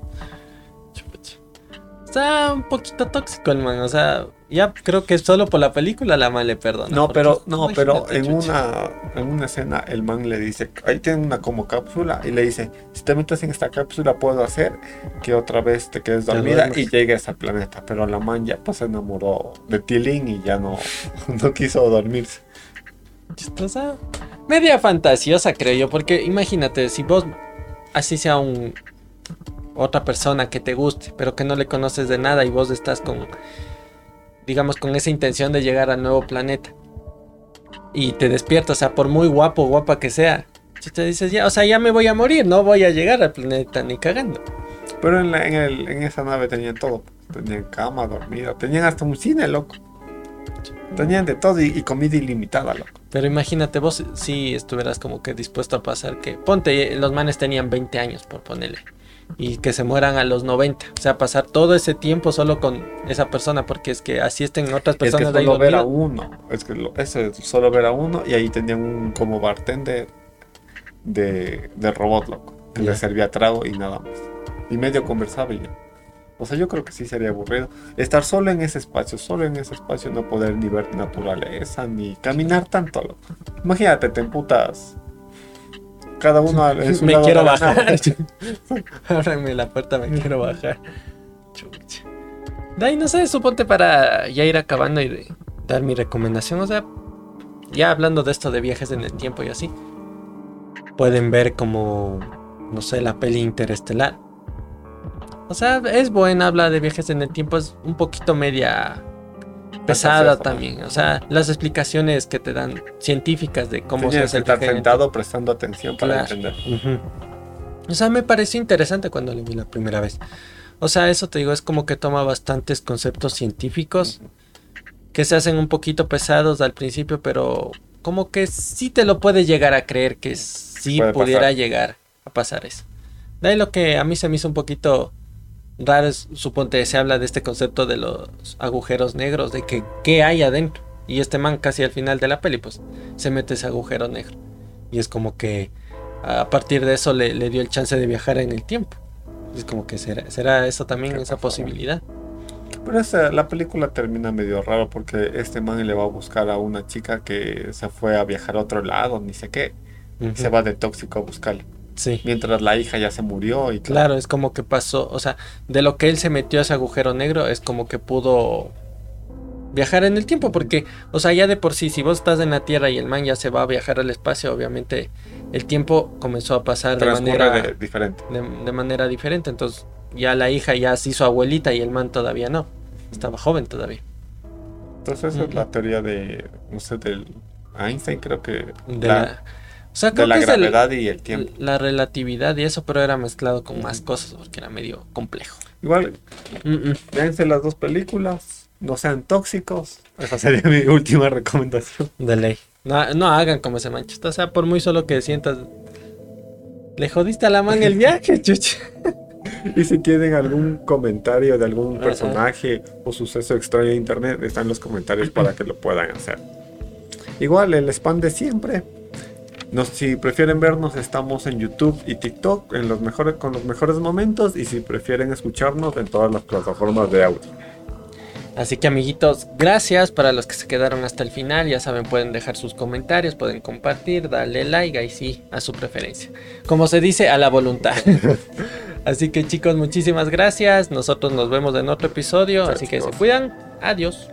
está un poquito tóxico el man. O sea, ya creo que solo por la película la man le perdona.
No, pero, no, pero en una, en una escena el man le dice, ahí tiene una como cápsula y le dice, si te metes en esta cápsula puedo hacer que otra vez te quedes dormida y llegues al planeta. Pero la man ya pues se enamoró de Tilín y ya no, no quiso dormirse.
Chistosa. Media fantasiosa creo yo, porque imagínate, si vos así sea un otra persona que te guste, pero que no le conoces de nada y vos estás con, digamos, con esa intención de llegar al nuevo planeta. Y te despiertas, o sea, por muy guapo o guapa que sea, si te dices, ya, o sea, ya me voy a morir, no voy a llegar al planeta ni cagando.
Pero en, en, esa nave tenían todo. Tenían cama, dormida, tenían hasta un cine, loco. Tenían de todo y, comida ilimitada, loco.
Pero imagínate vos si estuvieras como que dispuesto a pasar que... Ponte, los manes tenían 20 años por ponerle y que se mueran a los 90. O sea, pasar todo ese tiempo solo con esa persona, porque es que así estén otras personas.
Es que solo ver a uno, es que eso es solo ver a uno y ahí tenían un como bartender de, de robot, loco, que le servía trago y nada más. Y medio conversaba y ya. O sea, yo creo que sí sería aburrido. Estar solo en ese espacio, solo en ese espacio, no poder ni ver naturaleza, ni caminar tanto. Loco. Imagínate, te emputas cada uno
Me quiero bajar. Ábranme la puerta, me quiero bajar. Chucha. De ahí no sé, suponte para ya ir acabando y dar mi recomendación. O sea, ya hablando de esto de viajes en el tiempo y así. Pueden ver como, no sé, la peli interestelar. O sea, es buena, habla de viajes en el tiempo, es un poquito media pesada también. O sea, las explicaciones que te dan científicas de cómo
se hace el estar sentado prestando atención para entender.
O sea, me pareció interesante cuando lo vi la primera vez. O sea, eso te digo, es como que toma bastantes conceptos científicos que se hacen un poquito pesados al principio, pero como que sí te lo puedes llegar a creer que sí pudiera llegar a pasar eso. De ahí lo que a mí se me hizo un poquito raro es, suponte, se habla de este concepto de los agujeros negros, de que qué hay adentro. Y este man casi al final de la peli, pues, se mete ese agujero negro. Y es como que a partir de eso le, dio el chance de viajar en el tiempo. Es como que será, será eso también, esa posibilidad.
Pero esa, la película termina medio raro porque este man le va a buscar a una chica que se fue a viajar a otro lado, ni sé qué. Se va de tóxico a buscarle. Sí. Mientras la hija ya se murió y
Claro, es como que pasó, o sea, de lo que él se metió a ese agujero negro es como que pudo viajar en el tiempo porque, o sea, ya de por sí, si vos estás en la Tierra y el man ya se va a viajar al espacio, obviamente el tiempo comenzó a pasar de manera
diferente.
De, manera diferente, entonces ya la hija ya se hizo abuelita y el man todavía no, estaba joven todavía.
Entonces esa es la teoría de, no sé, del Einstein creo que...
De la
o sea, de la gravedad y el tiempo.
La relatividad y eso, pero era mezclado con más cosas porque era medio complejo.
Igual, véanse las dos películas, no sean tóxicos. Esa sería mi última recomendación.
De ley. No, no hagan como ese manchito. O sea, por muy solo que sientas. Le jodiste a la man el viaje, chucha.
Y si tienen algún comentario de algún personaje o suceso extraño de internet, están los comentarios para que lo puedan hacer. Igual, el spam de siempre si prefieren vernos, estamos en YouTube y TikTok en los mejores, con los mejores momentos. Y si prefieren escucharnos, en todas las plataformas de audio.
Así que amiguitos, gracias para los que se quedaron hasta el final. Ya saben, pueden dejar sus comentarios, pueden compartir, darle like, ahí sí, a su preferencia. Como se dice, a la voluntad. así que chicos, muchísimas gracias. Nosotros nos vemos en otro episodio. así que se cuidan. Adiós.